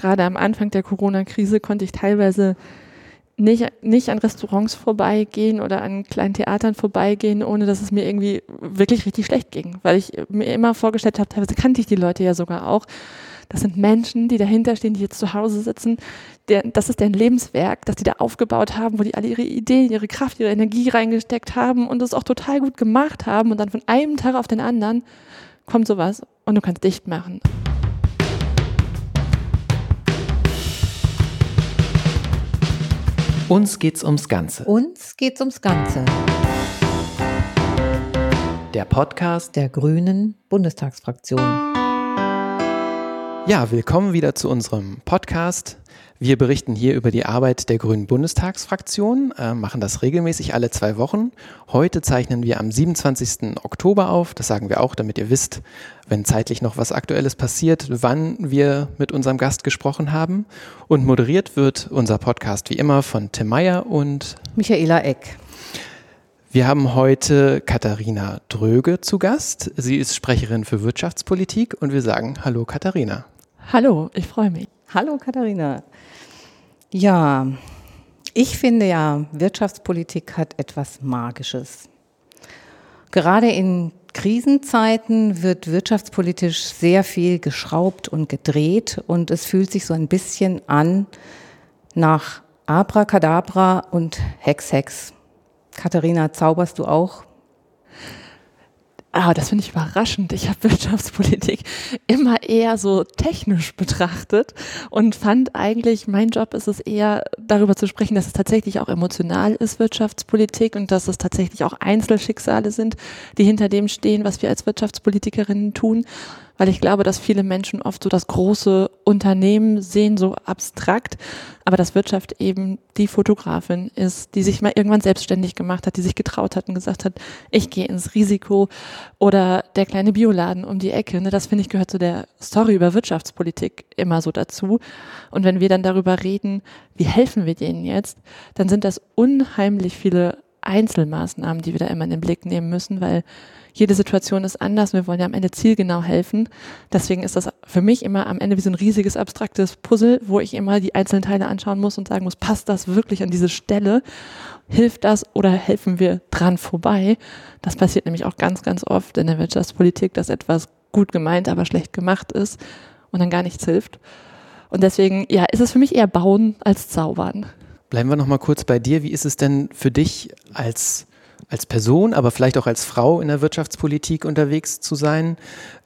gerade am Anfang der Corona-Krise konnte ich teilweise nicht, nicht an Restaurants vorbeigehen oder an kleinen Theatern vorbeigehen, ohne dass es mir irgendwie wirklich richtig schlecht ging. Weil ich mir immer vorgestellt habe, teilweise kannte ich die Leute ja sogar auch. Das sind Menschen, die dahinter stehen, die jetzt zu Hause sitzen. Der, das ist deren Lebenswerk, das die da aufgebaut haben, wo die alle ihre Ideen, ihre Kraft, ihre Energie reingesteckt haben und es auch total gut gemacht haben. Und dann von einem Tag auf den anderen kommt sowas und du kannst dicht machen. Uns geht's ums Ganze. Uns geht's ums Ganze. Der Podcast der Grünen Bundestagsfraktion. Ja, willkommen wieder zu unserem Podcast. Wir berichten hier über die Arbeit der Grünen Bundestagsfraktion, äh, machen das regelmäßig alle zwei Wochen. Heute zeichnen wir am 27. Oktober auf. Das sagen wir auch, damit ihr wisst, wenn zeitlich noch was Aktuelles passiert, wann wir mit unserem Gast gesprochen haben. Und moderiert wird unser Podcast wie immer von Tim Meyer und Michaela Eck. Wir haben heute Katharina Dröge zu Gast. Sie ist Sprecherin für Wirtschaftspolitik und wir sagen Hallo Katharina. Hallo, ich freue mich. Hallo Katharina. Ja, ich finde ja, Wirtschaftspolitik hat etwas Magisches. Gerade in Krisenzeiten wird wirtschaftspolitisch sehr viel geschraubt und gedreht und es fühlt sich so ein bisschen an nach Abracadabra und Hex Hex. Katharina, zauberst du auch? Ah, das finde ich überraschend. Ich habe Wirtschaftspolitik immer eher so technisch betrachtet und fand eigentlich, mein Job ist es eher darüber zu sprechen, dass es tatsächlich auch emotional ist, Wirtschaftspolitik, und dass es tatsächlich auch Einzelschicksale sind, die hinter dem stehen, was wir als Wirtschaftspolitikerinnen tun weil ich glaube, dass viele Menschen oft so das große Unternehmen sehen, so abstrakt, aber dass Wirtschaft eben die Fotografin ist, die sich mal irgendwann selbstständig gemacht hat, die sich getraut hat und gesagt hat, ich gehe ins Risiko oder der kleine Bioladen um die Ecke. Ne, das finde ich gehört zu der Story über Wirtschaftspolitik immer so dazu. Und wenn wir dann darüber reden, wie helfen wir denen jetzt, dann sind das unheimlich viele Einzelmaßnahmen, die wir da immer in den Blick nehmen müssen, weil jede Situation ist anders. Wir wollen ja am Ende zielgenau helfen. Deswegen ist das für mich immer am Ende wie so ein riesiges abstraktes Puzzle, wo ich immer die einzelnen Teile anschauen muss und sagen muss, passt das wirklich an diese Stelle? Hilft das oder helfen wir dran vorbei? Das passiert nämlich auch ganz, ganz oft in der Wirtschaftspolitik, dass etwas gut gemeint, aber schlecht gemacht ist und dann gar nichts hilft. Und deswegen, ja, ist es für mich eher Bauen als Zaubern. Bleiben wir noch mal kurz bei dir. Wie ist es denn für dich als als Person, aber vielleicht auch als Frau in der Wirtschaftspolitik unterwegs zu sein.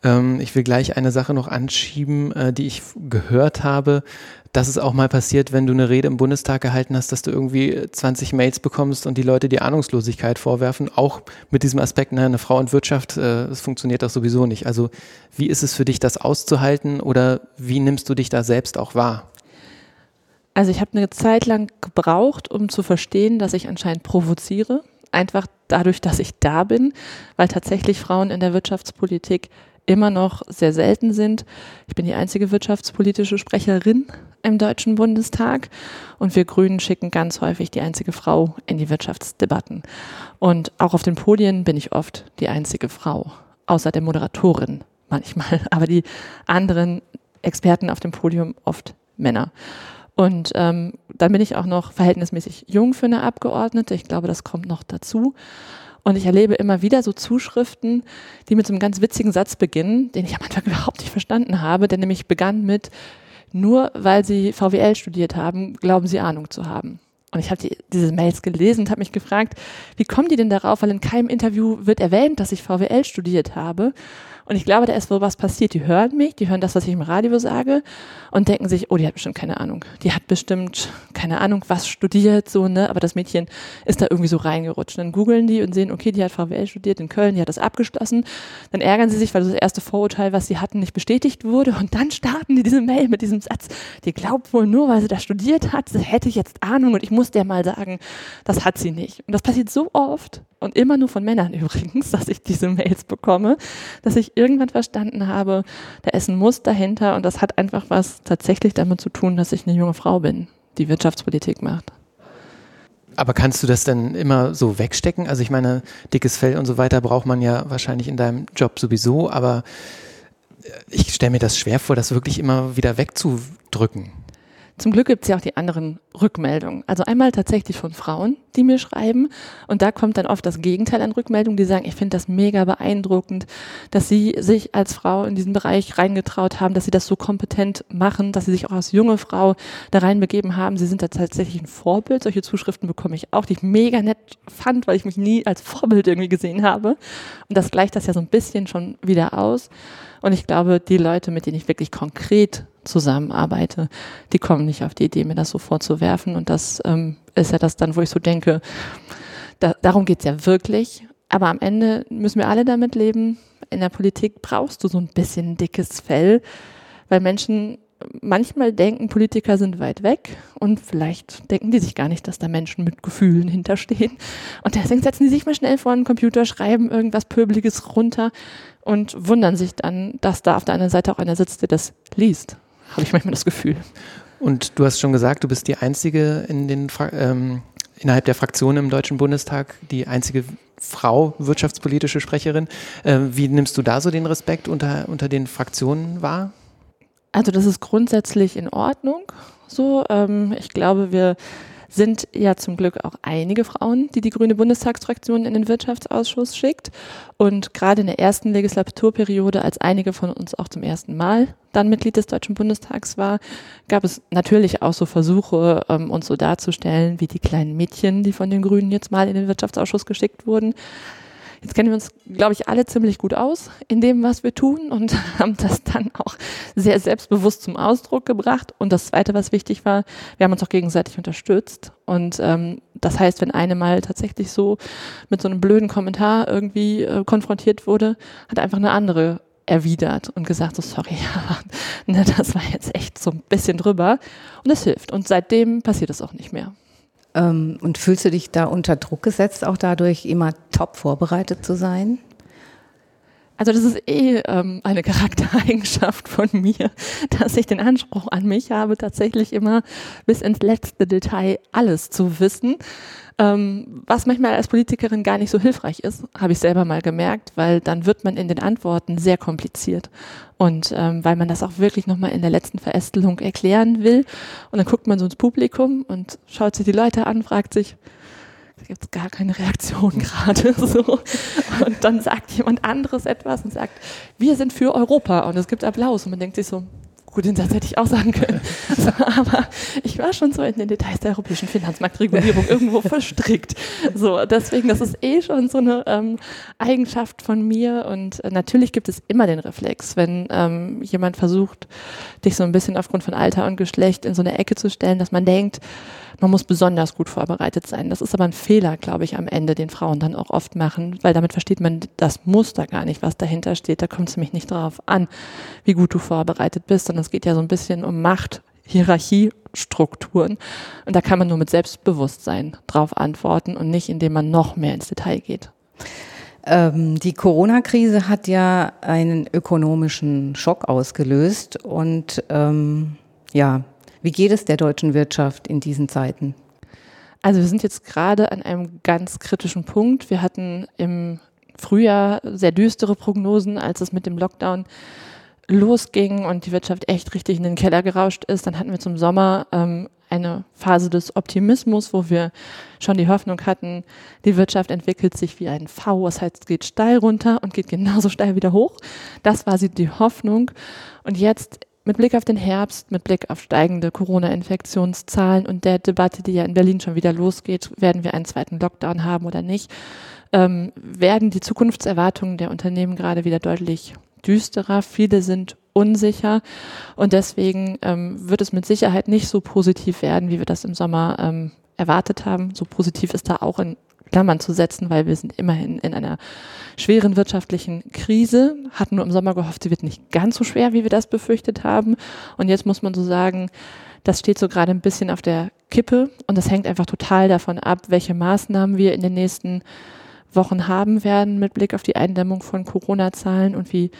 Ähm, ich will gleich eine Sache noch anschieben, äh, die ich gehört habe, dass es auch mal passiert, wenn du eine Rede im Bundestag gehalten hast, dass du irgendwie 20 Mails bekommst und die Leute die Ahnungslosigkeit vorwerfen, auch mit diesem Aspekt, ne, eine Frau und Wirtschaft, äh, das funktioniert doch sowieso nicht. Also wie ist es für dich, das auszuhalten oder wie nimmst du dich da selbst auch wahr? Also ich habe eine Zeit lang gebraucht, um zu verstehen, dass ich anscheinend provoziere einfach dadurch, dass ich da bin, weil tatsächlich Frauen in der Wirtschaftspolitik immer noch sehr selten sind. Ich bin die einzige wirtschaftspolitische Sprecherin im Deutschen Bundestag und wir Grünen schicken ganz häufig die einzige Frau in die Wirtschaftsdebatten. Und auch auf den Podien bin ich oft die einzige Frau, außer der Moderatorin manchmal, aber die anderen Experten auf dem Podium oft Männer. Und ähm, dann bin ich auch noch verhältnismäßig jung für eine Abgeordnete. Ich glaube, das kommt noch dazu. Und ich erlebe immer wieder so Zuschriften, die mit so einem ganz witzigen Satz beginnen, den ich am Anfang überhaupt nicht verstanden habe, der nämlich begann mit, nur weil Sie VWL studiert haben, glauben Sie Ahnung zu haben. Und ich habe die, diese Mails gelesen und habe mich gefragt, wie kommen die denn darauf? Weil in keinem Interview wird erwähnt, dass ich VWL studiert habe. Und ich glaube, da ist wohl was passiert. Die hören mich, die hören das, was ich im Radio sage und denken sich, oh, die hat bestimmt keine Ahnung. Die hat bestimmt keine Ahnung, was studiert, so, ne? Aber das Mädchen ist da irgendwie so reingerutscht. Dann googeln die und sehen, okay, die hat VWL studiert in Köln, die hat das abgeschlossen. Dann ärgern sie sich, weil das erste Vorurteil, was sie hatten, nicht bestätigt wurde. Und dann starten die diese Mail mit diesem Satz, die glaubt wohl nur, weil sie da studiert hat, sie hätte jetzt Ahnung und ich muss der mal sagen, das hat sie nicht. Und das passiert so oft und immer nur von Männern übrigens, dass ich diese Mails bekomme, dass ich irgendwann verstanden habe, da ist ein Muster dahinter und das hat einfach was tatsächlich damit zu tun, dass ich eine junge Frau bin, die Wirtschaftspolitik macht. Aber kannst du das denn immer so wegstecken? Also ich meine, dickes Fell und so weiter braucht man ja wahrscheinlich in deinem Job sowieso, aber ich stelle mir das schwer vor, das wirklich immer wieder wegzudrücken. Zum Glück gibt es ja auch die anderen Rückmeldungen. Also einmal tatsächlich von Frauen, die mir schreiben. Und da kommt dann oft das Gegenteil an Rückmeldungen, die sagen, ich finde das mega beeindruckend, dass sie sich als Frau in diesen Bereich reingetraut haben, dass sie das so kompetent machen, dass sie sich auch als junge Frau da reinbegeben haben. Sie sind da tatsächlich ein Vorbild. Solche Zuschriften bekomme ich auch, die ich mega nett fand, weil ich mich nie als Vorbild irgendwie gesehen habe. Und das gleicht das ja so ein bisschen schon wieder aus. Und ich glaube, die Leute, mit denen ich wirklich konkret zusammenarbeite, die kommen nicht auf die Idee, mir das so vorzuwerfen. Und das ähm, ist ja das dann, wo ich so denke, da, darum geht's ja wirklich. Aber am Ende müssen wir alle damit leben. In der Politik brauchst du so ein bisschen dickes Fell, weil Menschen manchmal denken, Politiker sind weit weg und vielleicht denken die sich gar nicht, dass da Menschen mit Gefühlen hinterstehen. Und deswegen setzen die sich mal schnell vor den Computer, schreiben irgendwas Pöbeliges runter und wundern sich dann, dass da auf der anderen Seite auch einer sitzt, der das liest habe ich manchmal das Gefühl. Und du hast schon gesagt, du bist die einzige in den ähm, innerhalb der Fraktion im Deutschen Bundestag, die einzige Frau wirtschaftspolitische Sprecherin. Äh, wie nimmst du da so den Respekt unter, unter den Fraktionen wahr? Also das ist grundsätzlich in Ordnung. So, ähm, ich glaube, wir sind ja zum Glück auch einige Frauen, die die grüne Bundestagsfraktion in den Wirtschaftsausschuss schickt. Und gerade in der ersten Legislaturperiode, als einige von uns auch zum ersten Mal dann Mitglied des Deutschen Bundestags war, gab es natürlich auch so Versuche, ähm, uns so darzustellen wie die kleinen Mädchen, die von den Grünen jetzt mal in den Wirtschaftsausschuss geschickt wurden. Jetzt kennen wir uns, glaube ich, alle ziemlich gut aus in dem, was wir tun und haben das dann auch sehr selbstbewusst zum Ausdruck gebracht. Und das Zweite, was wichtig war, wir haben uns auch gegenseitig unterstützt. Und ähm, das heißt, wenn eine mal tatsächlich so mit so einem blöden Kommentar irgendwie äh, konfrontiert wurde, hat einfach eine andere erwidert und gesagt, so sorry, ne, das war jetzt echt so ein bisschen drüber. Und das hilft. Und seitdem passiert es auch nicht mehr. Ähm, und fühlst du dich da unter Druck gesetzt, auch dadurch immer top vorbereitet zu sein? Also das ist eh ähm, eine Charaktereigenschaft von mir, dass ich den Anspruch an mich habe, tatsächlich immer bis ins letzte Detail alles zu wissen. Ähm, was manchmal als Politikerin gar nicht so hilfreich ist, habe ich selber mal gemerkt, weil dann wird man in den Antworten sehr kompliziert. Und ähm, weil man das auch wirklich nochmal in der letzten Verästelung erklären will. Und dann guckt man so ins Publikum und schaut sich die Leute an, fragt sich, gibt es gar keine Reaktion gerade. So. Und dann sagt jemand anderes etwas und sagt, wir sind für Europa und es gibt Applaus und man denkt sich so, gut, den Satz hätte ich auch sagen können. Aber ich war schon so in den Details der europäischen Finanzmarktregulierung irgendwo verstrickt. So, deswegen, das ist eh schon so eine ähm, Eigenschaft von mir. Und äh, natürlich gibt es immer den Reflex, wenn ähm, jemand versucht, dich so ein bisschen aufgrund von Alter und Geschlecht in so eine Ecke zu stellen, dass man denkt, man muss besonders gut vorbereitet sein. Das ist aber ein Fehler, glaube ich, am Ende, den Frauen dann auch oft machen, weil damit versteht man das Muster gar nicht, was dahinter steht. Da kommt es nämlich nicht darauf an, wie gut du vorbereitet bist, sondern es geht ja so ein bisschen um Macht, Hierarchiestrukturen. Und da kann man nur mit Selbstbewusstsein drauf antworten und nicht, indem man noch mehr ins Detail geht. Ähm, die Corona-Krise hat ja einen ökonomischen Schock ausgelöst und ähm, ja, wie geht es der deutschen Wirtschaft in diesen Zeiten? Also wir sind jetzt gerade an einem ganz kritischen Punkt. Wir hatten im Frühjahr sehr düstere Prognosen, als es mit dem Lockdown losging und die Wirtschaft echt richtig in den Keller gerauscht ist. Dann hatten wir zum Sommer ähm, eine Phase des Optimismus, wo wir schon die Hoffnung hatten, die Wirtschaft entwickelt sich wie ein V, das heißt, es geht steil runter und geht genauso steil wieder hoch. Das war sie die Hoffnung. Und jetzt mit Blick auf den Herbst, mit Blick auf steigende Corona-Infektionszahlen und der Debatte, die ja in Berlin schon wieder losgeht, werden wir einen zweiten Lockdown haben oder nicht, ähm, werden die Zukunftserwartungen der Unternehmen gerade wieder deutlich düsterer. Viele sind unsicher und deswegen ähm, wird es mit Sicherheit nicht so positiv werden, wie wir das im Sommer ähm, erwartet haben. So positiv ist da auch in Klammern zu setzen, weil wir sind immerhin in einer schweren wirtschaftlichen Krise, hatten nur im Sommer gehofft, sie wird nicht ganz so schwer, wie wir das befürchtet haben. Und jetzt muss man so sagen, das steht so gerade ein bisschen auf der Kippe und das hängt einfach total davon ab, welche Maßnahmen wir in den nächsten Wochen haben werden mit Blick auf die Eindämmung von Corona-Zahlen und wie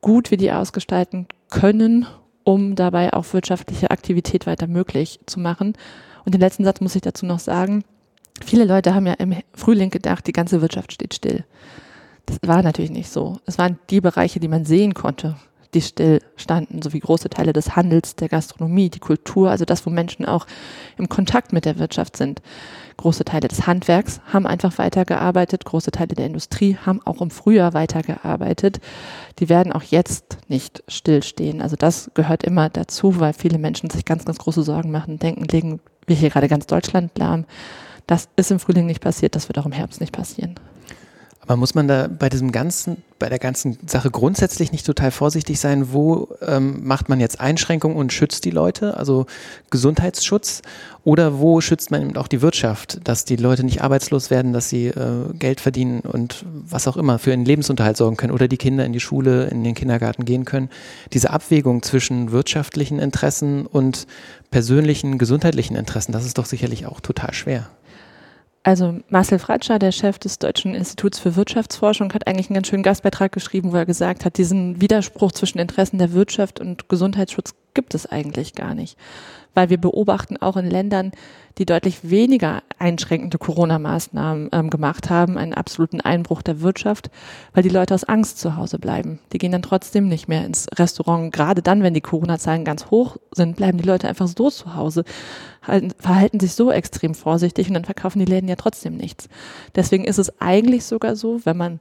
gut wir die ausgestalten können, um dabei auch wirtschaftliche Aktivität weiter möglich zu machen. Und den letzten Satz muss ich dazu noch sagen. Viele Leute haben ja im Frühling gedacht, die ganze Wirtschaft steht still. Das war natürlich nicht so. Es waren die Bereiche, die man sehen konnte, die still standen, sowie große Teile des Handels, der Gastronomie, die Kultur, also das, wo Menschen auch im Kontakt mit der Wirtschaft sind. Große Teile des Handwerks haben einfach weitergearbeitet, große Teile der Industrie haben auch im Frühjahr weitergearbeitet. Die werden auch jetzt nicht stillstehen. Also das gehört immer dazu, weil viele Menschen sich ganz, ganz große Sorgen machen, denken, legen wir hier gerade ganz Deutschland lahm. Das ist im Frühling nicht passiert, das wird auch im Herbst nicht passieren. Aber muss man da bei diesem ganzen, bei der ganzen Sache grundsätzlich nicht total vorsichtig sein, wo ähm, macht man jetzt Einschränkungen und schützt die Leute, also Gesundheitsschutz, oder wo schützt man eben auch die Wirtschaft, dass die Leute nicht arbeitslos werden, dass sie äh, Geld verdienen und was auch immer für ihren Lebensunterhalt sorgen können oder die Kinder in die Schule, in den Kindergarten gehen können. Diese Abwägung zwischen wirtschaftlichen Interessen und persönlichen gesundheitlichen Interessen, das ist doch sicherlich auch total schwer. Also Marcel Fratscher, der Chef des Deutschen Instituts für Wirtschaftsforschung, hat eigentlich einen ganz schönen Gastbeitrag geschrieben, wo er gesagt hat, diesen Widerspruch zwischen Interessen der Wirtschaft und Gesundheitsschutz gibt es eigentlich gar nicht weil wir beobachten auch in Ländern, die deutlich weniger einschränkende Corona-Maßnahmen ähm, gemacht haben, einen absoluten Einbruch der Wirtschaft, weil die Leute aus Angst zu Hause bleiben. Die gehen dann trotzdem nicht mehr ins Restaurant. Gerade dann, wenn die Corona-Zahlen ganz hoch sind, bleiben die Leute einfach so zu Hause, verhalten sich so extrem vorsichtig und dann verkaufen die Läden ja trotzdem nichts. Deswegen ist es eigentlich sogar so, wenn man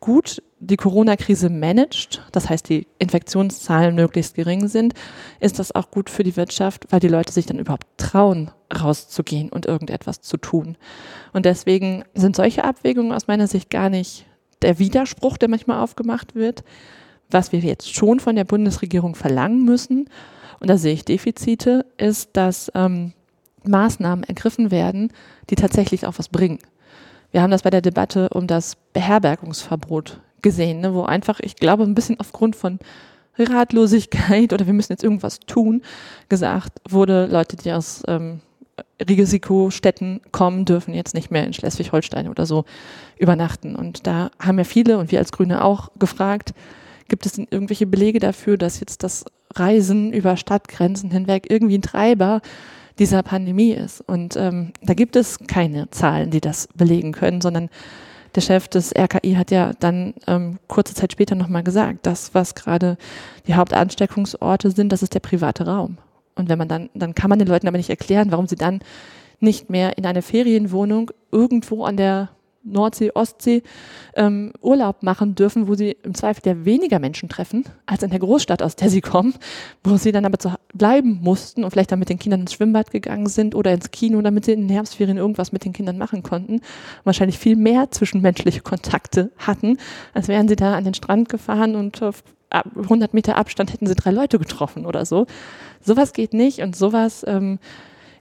gut die Corona-Krise managt, das heißt die Infektionszahlen möglichst gering sind, ist das auch gut für die Wirtschaft, weil die Leute sich dann überhaupt trauen, rauszugehen und irgendetwas zu tun. Und deswegen sind solche Abwägungen aus meiner Sicht gar nicht der Widerspruch, der manchmal aufgemacht wird, was wir jetzt schon von der Bundesregierung verlangen müssen, und da sehe ich Defizite, ist, dass ähm, Maßnahmen ergriffen werden, die tatsächlich auch was bringen. Wir haben das bei der Debatte um das Beherbergungsverbot gesehen, ne, wo einfach, ich glaube, ein bisschen aufgrund von Ratlosigkeit oder wir müssen jetzt irgendwas tun, gesagt wurde, Leute, die aus ähm, Risikostädten kommen, dürfen jetzt nicht mehr in Schleswig-Holstein oder so übernachten. Und da haben ja viele und wir als Grüne auch gefragt, gibt es denn irgendwelche Belege dafür, dass jetzt das Reisen über Stadtgrenzen hinweg irgendwie ein Treiber dieser Pandemie ist. Und ähm, da gibt es keine Zahlen, die das belegen können, sondern der Chef des RKI hat ja dann ähm, kurze Zeit später nochmal gesagt, das, was gerade die Hauptansteckungsorte sind, das ist der private Raum. Und wenn man dann, dann kann man den Leuten aber nicht erklären, warum sie dann nicht mehr in eine Ferienwohnung irgendwo an der Nordsee, Ostsee ähm, Urlaub machen dürfen, wo sie im Zweifel ja weniger Menschen treffen als in der Großstadt, aus der sie kommen, wo sie dann aber zu bleiben mussten und vielleicht dann mit den Kindern ins Schwimmbad gegangen sind oder ins Kino, damit sie in den Herbstferien irgendwas mit den Kindern machen konnten. Wahrscheinlich viel mehr zwischenmenschliche Kontakte hatten, als wären sie da an den Strand gefahren und auf 100 Meter Abstand hätten sie drei Leute getroffen oder so. Sowas geht nicht und sowas ähm,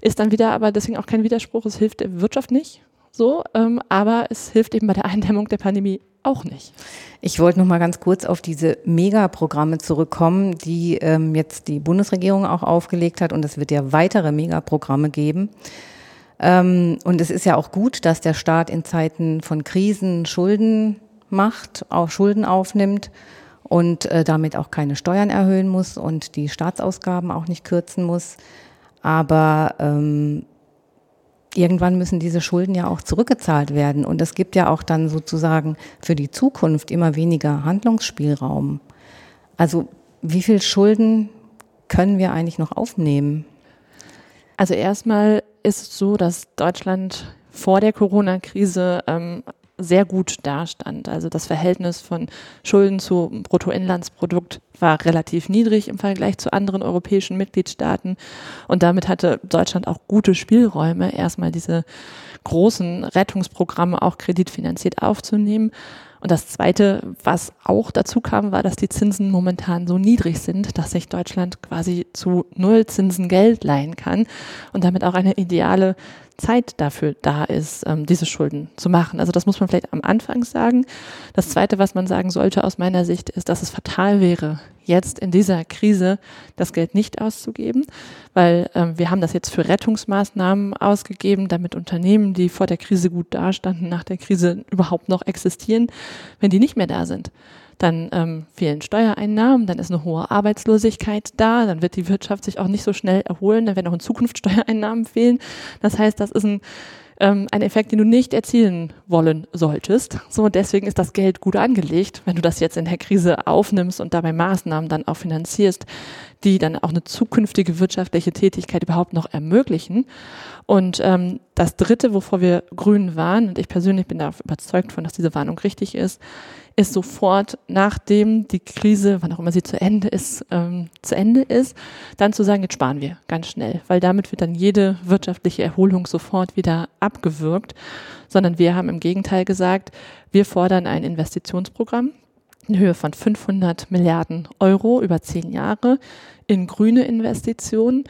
ist dann wieder aber deswegen auch kein Widerspruch. Es hilft der Wirtschaft nicht so, ähm, aber es hilft eben bei der Eindämmung der Pandemie auch nicht. Ich wollte noch mal ganz kurz auf diese Megaprogramme zurückkommen, die ähm, jetzt die Bundesregierung auch aufgelegt hat und es wird ja weitere Megaprogramme geben. Ähm, und es ist ja auch gut, dass der Staat in Zeiten von Krisen Schulden macht, auch Schulden aufnimmt und äh, damit auch keine Steuern erhöhen muss und die Staatsausgaben auch nicht kürzen muss. Aber ähm, irgendwann müssen diese Schulden ja auch zurückgezahlt werden. Und es gibt ja auch dann sozusagen für die Zukunft immer weniger Handlungsspielraum. Also wie viel Schulden können wir eigentlich noch aufnehmen? Also erstmal ist es so, dass Deutschland vor der Corona-Krise ähm, sehr gut dastand. Also das Verhältnis von Schulden zu Bruttoinlandsprodukt war relativ niedrig im Vergleich zu anderen europäischen Mitgliedstaaten. Und damit hatte Deutschland auch gute Spielräume, erstmal diese großen Rettungsprogramme auch kreditfinanziert aufzunehmen. Und das Zweite, was auch dazu kam, war, dass die Zinsen momentan so niedrig sind, dass sich Deutschland quasi zu Null Zinsen Geld leihen kann und damit auch eine ideale Zeit dafür da ist, ähm, diese Schulden zu machen. Also das muss man vielleicht am Anfang sagen. Das Zweite, was man sagen sollte aus meiner Sicht, ist, dass es fatal wäre, jetzt in dieser Krise das Geld nicht auszugeben, weil ähm, wir haben das jetzt für Rettungsmaßnahmen ausgegeben, damit Unternehmen, die vor der Krise gut dastanden, nach der Krise überhaupt noch existieren, wenn die nicht mehr da sind dann ähm, fehlen Steuereinnahmen, dann ist eine hohe Arbeitslosigkeit da, dann wird die Wirtschaft sich auch nicht so schnell erholen, dann werden auch in Zukunft Steuereinnahmen fehlen. Das heißt, das ist ein ähm, ein Effekt, den du nicht erzielen wollen solltest. So, deswegen ist das Geld gut angelegt. Wenn du das jetzt in der Krise aufnimmst und dabei Maßnahmen dann auch finanzierst, die dann auch eine zukünftige wirtschaftliche Tätigkeit überhaupt noch ermöglichen. Und ähm, das Dritte, wovor wir Grünen waren, und ich persönlich bin da überzeugt von, dass diese Warnung richtig ist, ist sofort, nachdem die Krise, wann auch immer sie zu Ende ist, ähm, zu Ende ist, dann zu sagen, jetzt sparen wir ganz schnell, weil damit wird dann jede wirtschaftliche Erholung sofort wieder abgewürgt, sondern wir haben im Gegenteil gesagt, wir fordern ein Investitionsprogramm in Höhe von 500 Milliarden Euro über zehn Jahre in grüne Investitionen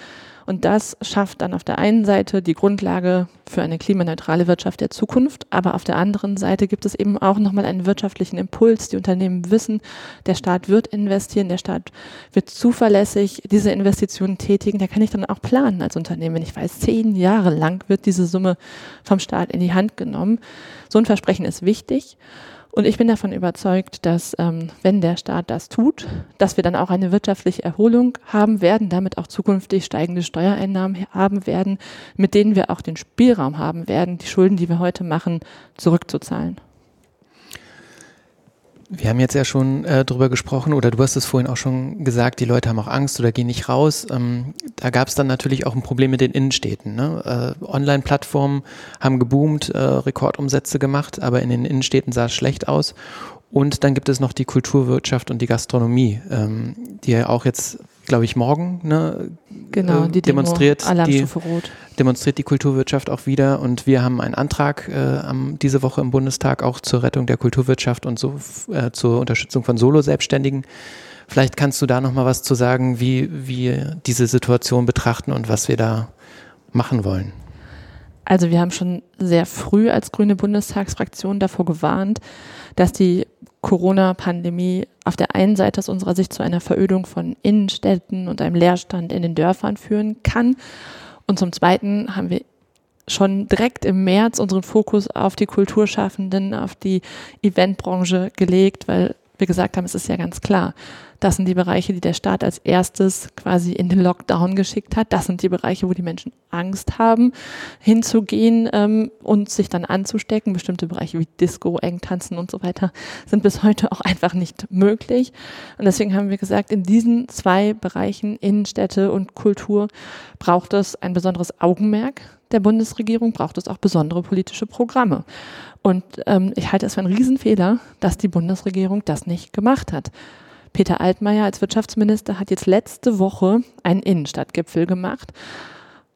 und das schafft dann auf der einen Seite die Grundlage für eine klimaneutrale Wirtschaft der Zukunft, aber auf der anderen Seite gibt es eben auch nochmal einen wirtschaftlichen Impuls. Die Unternehmen wissen, der Staat wird investieren, der Staat wird zuverlässig diese Investitionen tätigen. Da kann ich dann auch planen als Unternehmen. Ich weiß, zehn Jahre lang wird diese Summe vom Staat in die Hand genommen. So ein Versprechen ist wichtig. Und ich bin davon überzeugt, dass ähm, wenn der Staat das tut, dass wir dann auch eine wirtschaftliche Erholung haben werden, damit auch zukünftig steigende Steuereinnahmen haben werden, mit denen wir auch den Spielraum haben werden, die Schulden, die wir heute machen, zurückzuzahlen. Wir haben jetzt ja schon äh, drüber gesprochen, oder du hast es vorhin auch schon gesagt, die Leute haben auch Angst oder gehen nicht raus. Ähm, da gab es dann natürlich auch ein Problem mit den Innenstädten. Ne? Äh, Online-Plattformen haben geboomt, äh, Rekordumsätze gemacht, aber in den Innenstädten sah es schlecht aus. Und dann gibt es noch die Kulturwirtschaft und die Gastronomie, ähm, die ja auch jetzt glaube ich, morgen ne, genau, äh, die demonstriert, die, Rot. demonstriert die Kulturwirtschaft auch wieder. Und wir haben einen Antrag äh, am, diese Woche im Bundestag auch zur Rettung der Kulturwirtschaft und so äh, zur Unterstützung von Solo-Selbstständigen. Vielleicht kannst du da noch mal was zu sagen, wie wir diese Situation betrachten und was wir da machen wollen. Also wir haben schon sehr früh als grüne Bundestagsfraktion davor gewarnt, dass die Corona-Pandemie auf der einen Seite aus unserer Sicht zu einer Verödung von Innenstädten und einem Leerstand in den Dörfern führen kann. Und zum Zweiten haben wir schon direkt im März unseren Fokus auf die Kulturschaffenden, auf die Eventbranche gelegt, weil wir gesagt haben, es ist ja ganz klar, das sind die Bereiche, die der Staat als erstes quasi in den Lockdown geschickt hat. Das sind die Bereiche, wo die Menschen Angst haben, hinzugehen ähm, und sich dann anzustecken. Bestimmte Bereiche wie Disco, Engtanzen und so weiter sind bis heute auch einfach nicht möglich. Und deswegen haben wir gesagt, in diesen zwei Bereichen, Innenstädte und Kultur, braucht es ein besonderes Augenmerk der Bundesregierung, braucht es auch besondere politische Programme. Und ähm, ich halte es für einen Riesenfehler, dass die Bundesregierung das nicht gemacht hat. Peter Altmaier als Wirtschaftsminister hat jetzt letzte Woche einen Innenstadtgipfel gemacht.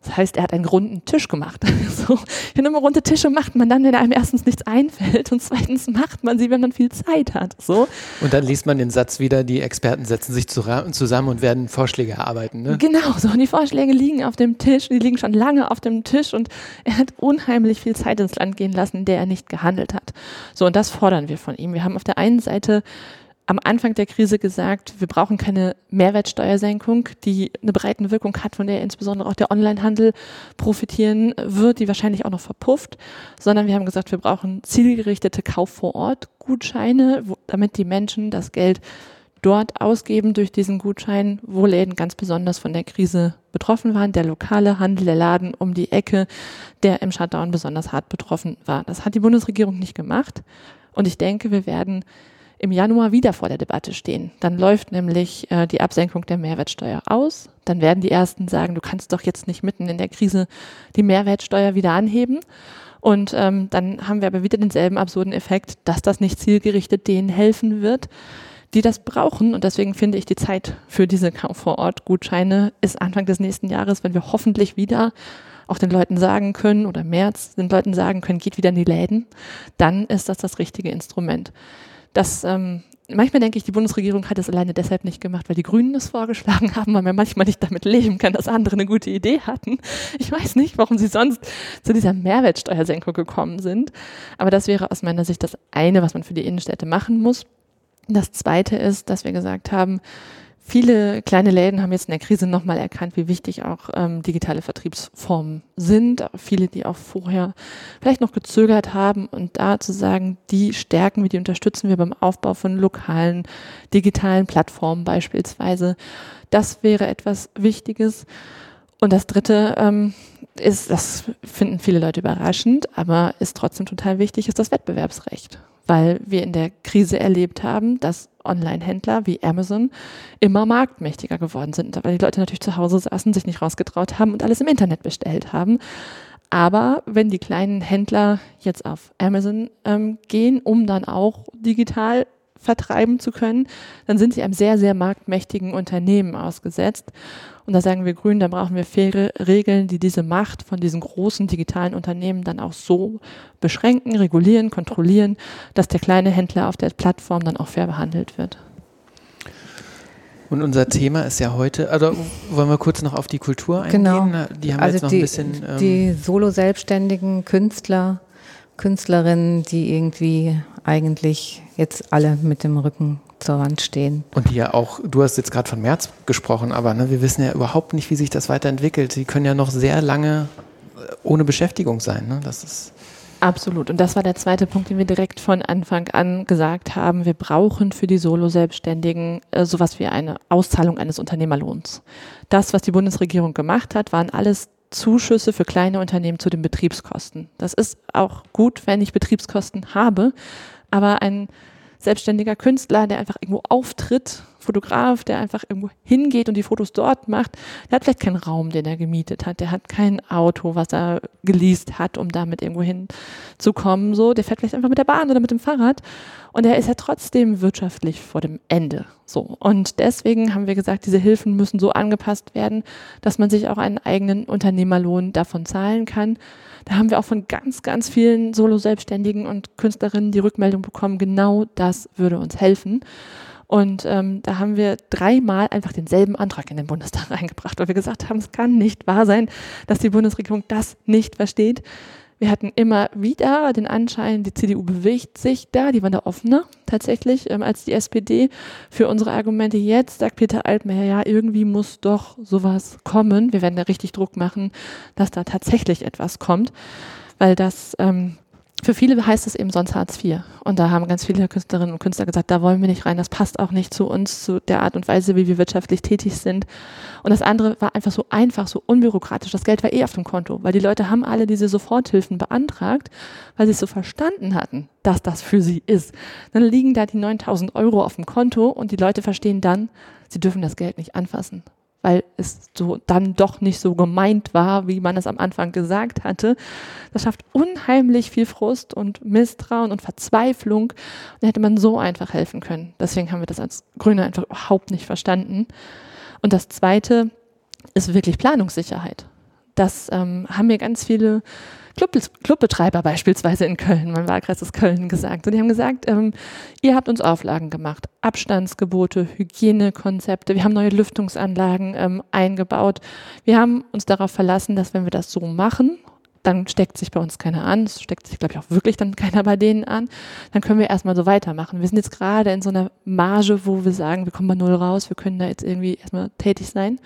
Das heißt, er hat einen runden Tisch gemacht. so, finde immer, runde Tische macht man dann, wenn einem erstens nichts einfällt und zweitens macht man sie, wenn man viel Zeit hat. So. Und dann liest man den Satz wieder, die Experten setzen sich zusammen und werden Vorschläge erarbeiten. Ne? Genau, so. Und die Vorschläge liegen auf dem Tisch, die liegen schon lange auf dem Tisch und er hat unheimlich viel Zeit ins Land gehen lassen, in der er nicht gehandelt hat. So, und das fordern wir von ihm. Wir haben auf der einen Seite am Anfang der Krise gesagt, wir brauchen keine Mehrwertsteuersenkung, die eine breite Wirkung hat, von der insbesondere auch der Onlinehandel profitieren wird, die wahrscheinlich auch noch verpufft, sondern wir haben gesagt, wir brauchen zielgerichtete Kauf vor Ort Gutscheine, wo, damit die Menschen das Geld dort ausgeben durch diesen Gutschein, wo Läden ganz besonders von der Krise betroffen waren. Der lokale Handel, der Laden um die Ecke, der im Shutdown besonders hart betroffen war. Das hat die Bundesregierung nicht gemacht. Und ich denke, wir werden im Januar wieder vor der Debatte stehen. Dann läuft nämlich äh, die Absenkung der Mehrwertsteuer aus. Dann werden die Ersten sagen, du kannst doch jetzt nicht mitten in der Krise die Mehrwertsteuer wieder anheben. Und ähm, dann haben wir aber wieder denselben absurden Effekt, dass das nicht zielgerichtet denen helfen wird, die das brauchen. Und deswegen finde ich, die Zeit für diese Vor-Ort-Gutscheine ist Anfang des nächsten Jahres, wenn wir hoffentlich wieder auch den Leuten sagen können oder März den Leuten sagen können, geht wieder in die Läden, dann ist das das richtige Instrument. Das, ähm, manchmal denke ich, die Bundesregierung hat es alleine deshalb nicht gemacht, weil die Grünen es vorgeschlagen haben, weil man manchmal nicht damit leben kann, dass andere eine gute Idee hatten. Ich weiß nicht, warum sie sonst zu dieser Mehrwertsteuersenkung gekommen sind. Aber das wäre aus meiner Sicht das eine, was man für die Innenstädte machen muss. Das zweite ist, dass wir gesagt haben, Viele kleine Läden haben jetzt in der Krise nochmal erkannt, wie wichtig auch ähm, digitale Vertriebsformen sind. Viele, die auch vorher vielleicht noch gezögert haben und da zu sagen, die stärken wir, die unterstützen wir beim Aufbau von lokalen digitalen Plattformen beispielsweise. Das wäre etwas Wichtiges. Und das Dritte ähm, ist, das finden viele Leute überraschend, aber ist trotzdem total wichtig, ist das Wettbewerbsrecht. Weil wir in der Krise erlebt haben, dass Online-Händler wie Amazon immer marktmächtiger geworden sind, weil die Leute natürlich zu Hause saßen, sich nicht rausgetraut haben und alles im Internet bestellt haben. Aber wenn die kleinen Händler jetzt auf Amazon ähm, gehen, um dann auch digital vertreiben zu können, dann sind sie einem sehr, sehr marktmächtigen Unternehmen ausgesetzt. Und da sagen wir Grünen, da brauchen wir faire Regeln, die diese Macht von diesen großen digitalen Unternehmen dann auch so beschränken, regulieren, kontrollieren, dass der kleine Händler auf der Plattform dann auch fair behandelt wird. Und unser Thema ist ja heute, also wollen wir kurz noch auf die Kultur eingehen? Genau. Die haben also jetzt noch die, ein bisschen. Ähm die solo-selbstständigen Künstler, Künstlerinnen, die irgendwie eigentlich jetzt alle mit dem Rücken zur Wand stehen. Und die ja auch, du hast jetzt gerade von März gesprochen, aber ne, wir wissen ja überhaupt nicht, wie sich das weiterentwickelt. Sie können ja noch sehr lange äh, ohne Beschäftigung sein. Ne? Das ist Absolut. Und das war der zweite Punkt, den wir direkt von Anfang an gesagt haben. Wir brauchen für die Solo-Selbstständigen äh, sowas wie eine Auszahlung eines Unternehmerlohns. Das, was die Bundesregierung gemacht hat, waren alles Zuschüsse für kleine Unternehmen zu den Betriebskosten. Das ist auch gut, wenn ich Betriebskosten habe, aber ein selbstständiger Künstler, der einfach irgendwo auftritt, Fotograf, der einfach irgendwo hingeht und die Fotos dort macht, der hat vielleicht keinen Raum, den er gemietet hat, der hat kein Auto, was er geleast hat, um damit irgendwo hinzukommen, so, der fährt vielleicht einfach mit der Bahn oder mit dem Fahrrad und er ist ja trotzdem wirtschaftlich vor dem Ende, so. Und deswegen haben wir gesagt, diese Hilfen müssen so angepasst werden, dass man sich auch einen eigenen Unternehmerlohn davon zahlen kann da haben wir auch von ganz, ganz vielen Solo-Selbstständigen und Künstlerinnen die Rückmeldung bekommen, genau das würde uns helfen. Und ähm, da haben wir dreimal einfach denselben Antrag in den Bundestag eingebracht, weil wir gesagt haben, es kann nicht wahr sein, dass die Bundesregierung das nicht versteht. Wir hatten immer wieder den Anschein, die CDU bewegt sich da, die waren da offener tatsächlich ähm, als die SPD für unsere Argumente. Jetzt sagt Peter Altmaier, ja, irgendwie muss doch sowas kommen. Wir werden da richtig Druck machen, dass da tatsächlich etwas kommt, weil das ähm, für viele heißt es eben sonst Hartz IV. Und da haben ganz viele Künstlerinnen und Künstler gesagt, da wollen wir nicht rein, das passt auch nicht zu uns, zu der Art und Weise, wie wir wirtschaftlich tätig sind. Und das andere war einfach so einfach, so unbürokratisch. Das Geld war eh auf dem Konto, weil die Leute haben alle diese Soforthilfen beantragt, weil sie es so verstanden hatten, dass das für sie ist. Dann liegen da die 9000 Euro auf dem Konto und die Leute verstehen dann, sie dürfen das Geld nicht anfassen weil es so dann doch nicht so gemeint war, wie man es am Anfang gesagt hatte. Das schafft unheimlich viel Frust und Misstrauen und Verzweiflung. Da hätte man so einfach helfen können. Deswegen haben wir das als Grüne einfach überhaupt nicht verstanden. Und das Zweite ist wirklich Planungssicherheit. Das ähm, haben mir ganz viele Club, Clubbetreiber beispielsweise in Köln, mein Wahlkreis ist Köln gesagt. Und die haben gesagt, ähm, ihr habt uns Auflagen gemacht, Abstandsgebote, Hygienekonzepte, wir haben neue Lüftungsanlagen ähm, eingebaut. Wir haben uns darauf verlassen, dass wenn wir das so machen, dann steckt sich bei uns keiner an, es steckt sich, glaube ich, auch wirklich dann keiner bei denen an, dann können wir erstmal so weitermachen. Wir sind jetzt gerade in so einer Marge, wo wir sagen, wir kommen bei Null raus, wir können da jetzt irgendwie erstmal tätig sein.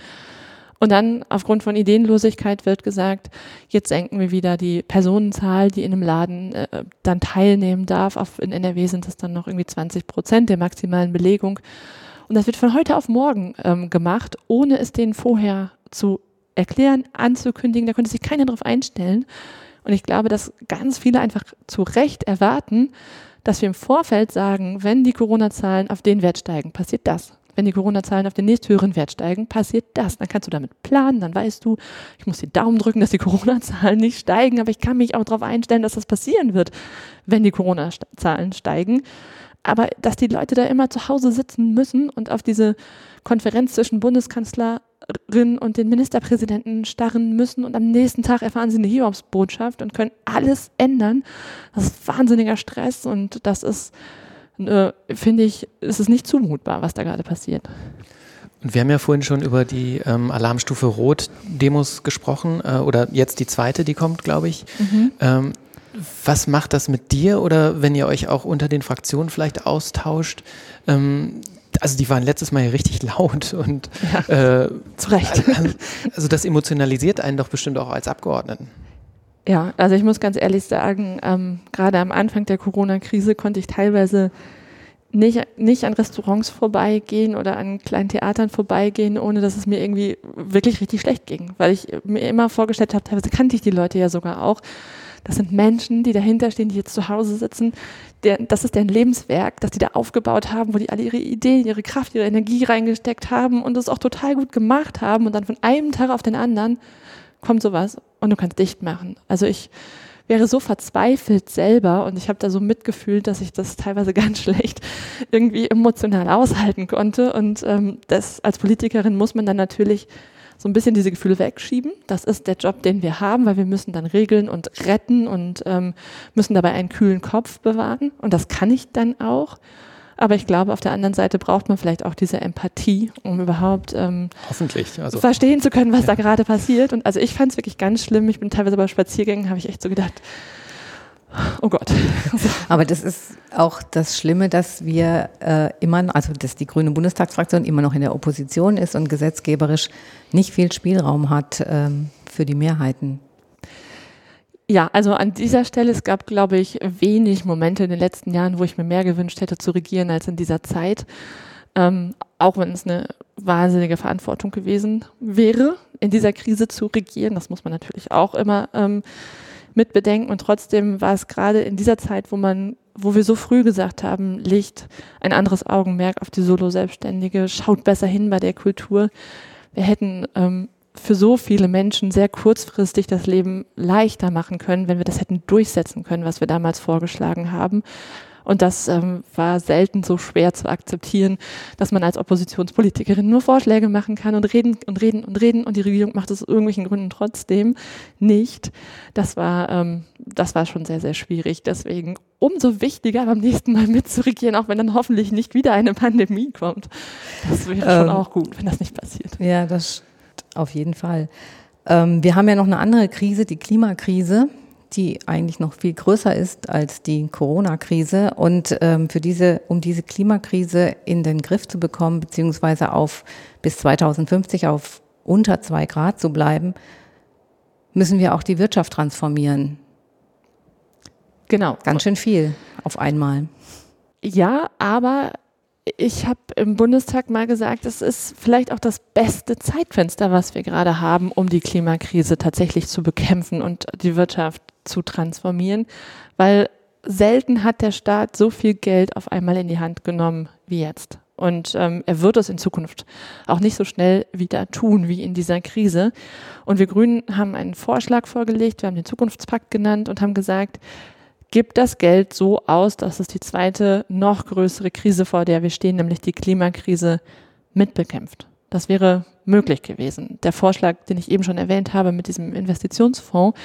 Und dann aufgrund von Ideenlosigkeit wird gesagt, jetzt senken wir wieder die Personenzahl, die in einem Laden äh, dann teilnehmen darf. Auf, in NRW sind das dann noch irgendwie 20 Prozent der maximalen Belegung. Und das wird von heute auf morgen ähm, gemacht, ohne es denen vorher zu erklären, anzukündigen. Da könnte sich keiner darauf einstellen. Und ich glaube, dass ganz viele einfach zu Recht erwarten, dass wir im Vorfeld sagen, wenn die Corona-Zahlen auf den Wert steigen, passiert das wenn die Corona-Zahlen auf den nächsthöheren Wert steigen, passiert das. Dann kannst du damit planen, dann weißt du, ich muss die Daumen drücken, dass die Corona-Zahlen nicht steigen, aber ich kann mich auch darauf einstellen, dass das passieren wird, wenn die Corona-Zahlen steigen. Aber dass die Leute da immer zu Hause sitzen müssen und auf diese Konferenz zwischen Bundeskanzlerin und den Ministerpräsidenten starren müssen und am nächsten Tag erfahren sie eine Hiobsbotschaft und können alles ändern, das ist wahnsinniger Stress und das ist äh, finde ich, ist es nicht zumutbar, was da gerade passiert. Und wir haben ja vorhin schon über die ähm, Alarmstufe Rot-Demos gesprochen äh, oder jetzt die zweite, die kommt, glaube ich. Mhm. Ähm, was macht das mit dir oder wenn ihr euch auch unter den Fraktionen vielleicht austauscht? Ähm, also die waren letztes Mal ja richtig laut und ja, äh, zu Recht. Also das emotionalisiert einen doch bestimmt auch als Abgeordneten. Ja, also ich muss ganz ehrlich sagen, ähm, gerade am Anfang der Corona-Krise konnte ich teilweise nicht, nicht an Restaurants vorbeigehen oder an kleinen Theatern vorbeigehen, ohne dass es mir irgendwie wirklich richtig schlecht ging. Weil ich mir immer vorgestellt habe, teilweise kannte ich die Leute ja sogar auch. Das sind Menschen, die dahinter stehen, die jetzt zu Hause sitzen. Der, das ist deren Lebenswerk, das die da aufgebaut haben, wo die alle ihre Ideen, ihre Kraft, ihre Energie reingesteckt haben und es auch total gut gemacht haben. Und dann von einem Tag auf den anderen kommt sowas und du kannst dicht machen. Also ich, wäre so verzweifelt selber und ich habe da so mitgefühlt, dass ich das teilweise ganz schlecht irgendwie emotional aushalten konnte. Und ähm, das als Politikerin muss man dann natürlich so ein bisschen diese Gefühle wegschieben. Das ist der Job, den wir haben, weil wir müssen dann regeln und retten und ähm, müssen dabei einen kühlen Kopf bewahren. Und das kann ich dann auch. Aber ich glaube, auf der anderen Seite braucht man vielleicht auch diese Empathie, um überhaupt ähm, hoffentlich also, verstehen zu können, was ja. da gerade passiert. Und also ich fand es wirklich ganz schlimm. Ich bin teilweise bei Spaziergängen, habe ich echt so gedacht, oh Gott. Aber das ist auch das Schlimme, dass wir äh, immer, also dass die grüne Bundestagsfraktion immer noch in der Opposition ist und gesetzgeberisch nicht viel Spielraum hat ähm, für die Mehrheiten. Ja, also an dieser Stelle, es gab, glaube ich, wenig Momente in den letzten Jahren, wo ich mir mehr gewünscht hätte zu regieren als in dieser Zeit. Ähm, auch wenn es eine wahnsinnige Verantwortung gewesen wäre, in dieser Krise zu regieren. Das muss man natürlich auch immer ähm, mit bedenken. Und trotzdem war es gerade in dieser Zeit, wo man, wo wir so früh gesagt haben, legt ein anderes Augenmerk auf die Solo-Selbstständige, schaut besser hin bei der Kultur. Wir hätten ähm, für so viele Menschen sehr kurzfristig das Leben leichter machen können, wenn wir das hätten durchsetzen können, was wir damals vorgeschlagen haben. Und das ähm, war selten so schwer zu akzeptieren, dass man als Oppositionspolitikerin nur Vorschläge machen kann und reden und reden und reden und die Regierung macht es aus irgendwelchen Gründen trotzdem nicht. Das war, ähm, das war schon sehr, sehr schwierig. Deswegen umso wichtiger, beim nächsten Mal mitzuregieren, auch wenn dann hoffentlich nicht wieder eine Pandemie kommt. Das wäre ähm, schon auch gut, wenn das nicht passiert. Ja, das auf jeden Fall. Ähm, wir haben ja noch eine andere Krise, die Klimakrise, die eigentlich noch viel größer ist als die Corona-Krise. Und ähm, für diese, um diese Klimakrise in den Griff zu bekommen, beziehungsweise auf bis 2050 auf unter zwei Grad zu bleiben, müssen wir auch die Wirtschaft transformieren. Genau. Ganz schön viel auf einmal. Ja, aber ich habe im Bundestag mal gesagt, es ist vielleicht auch das beste Zeitfenster, was wir gerade haben, um die Klimakrise tatsächlich zu bekämpfen und die Wirtschaft zu transformieren, weil selten hat der Staat so viel Geld auf einmal in die Hand genommen wie jetzt. Und ähm, er wird es in Zukunft auch nicht so schnell wieder tun wie in dieser Krise. Und wir Grünen haben einen Vorschlag vorgelegt, wir haben den Zukunftspakt genannt und haben gesagt, gibt das Geld so aus, dass es die zweite, noch größere Krise, vor der wir stehen, nämlich die Klimakrise, mitbekämpft. Das wäre möglich gewesen. Der Vorschlag, den ich eben schon erwähnt habe mit diesem Investitionsfonds,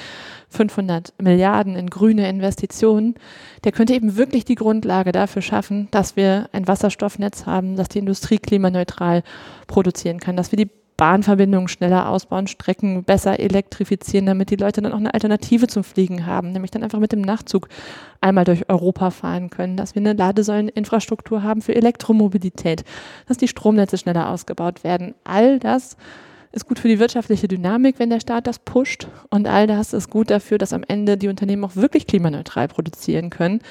500 Milliarden in grüne Investitionen, der könnte eben wirklich die Grundlage dafür schaffen, dass wir ein Wasserstoffnetz haben, dass die Industrie klimaneutral produzieren kann, dass wir die Bahnverbindungen schneller ausbauen, Strecken besser elektrifizieren, damit die Leute dann auch eine Alternative zum Fliegen haben, nämlich dann einfach mit dem Nachtzug einmal durch Europa fahren können, dass wir eine Ladesäuleninfrastruktur haben für Elektromobilität, dass die Stromnetze schneller ausgebaut werden. All das ist gut für die wirtschaftliche Dynamik, wenn der Staat das pusht. Und all das ist gut dafür, dass am Ende die Unternehmen auch wirklich klimaneutral produzieren können.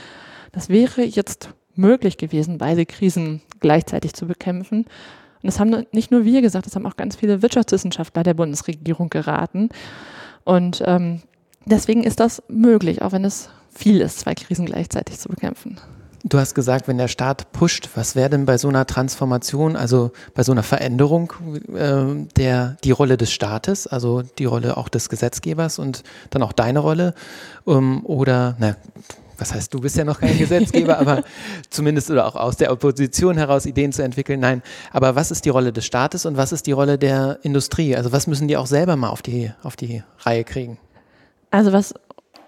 Das wäre jetzt möglich gewesen, beide Krisen gleichzeitig zu bekämpfen. Und das haben nicht nur wir gesagt, das haben auch ganz viele Wirtschaftswissenschaftler der Bundesregierung geraten. Und ähm, deswegen ist das möglich, auch wenn es viel ist, zwei Krisen gleichzeitig zu bekämpfen. Du hast gesagt, wenn der Staat pusht, was wäre denn bei so einer Transformation, also bei so einer Veränderung äh, der die Rolle des Staates, also die Rolle auch des Gesetzgebers und dann auch deine Rolle? Ähm, oder, na, was heißt, du bist ja noch kein Gesetzgeber, aber zumindest oder auch aus der Opposition heraus Ideen zu entwickeln. Nein, aber was ist die Rolle des Staates und was ist die Rolle der Industrie? Also was müssen die auch selber mal auf die, auf die Reihe kriegen? Also was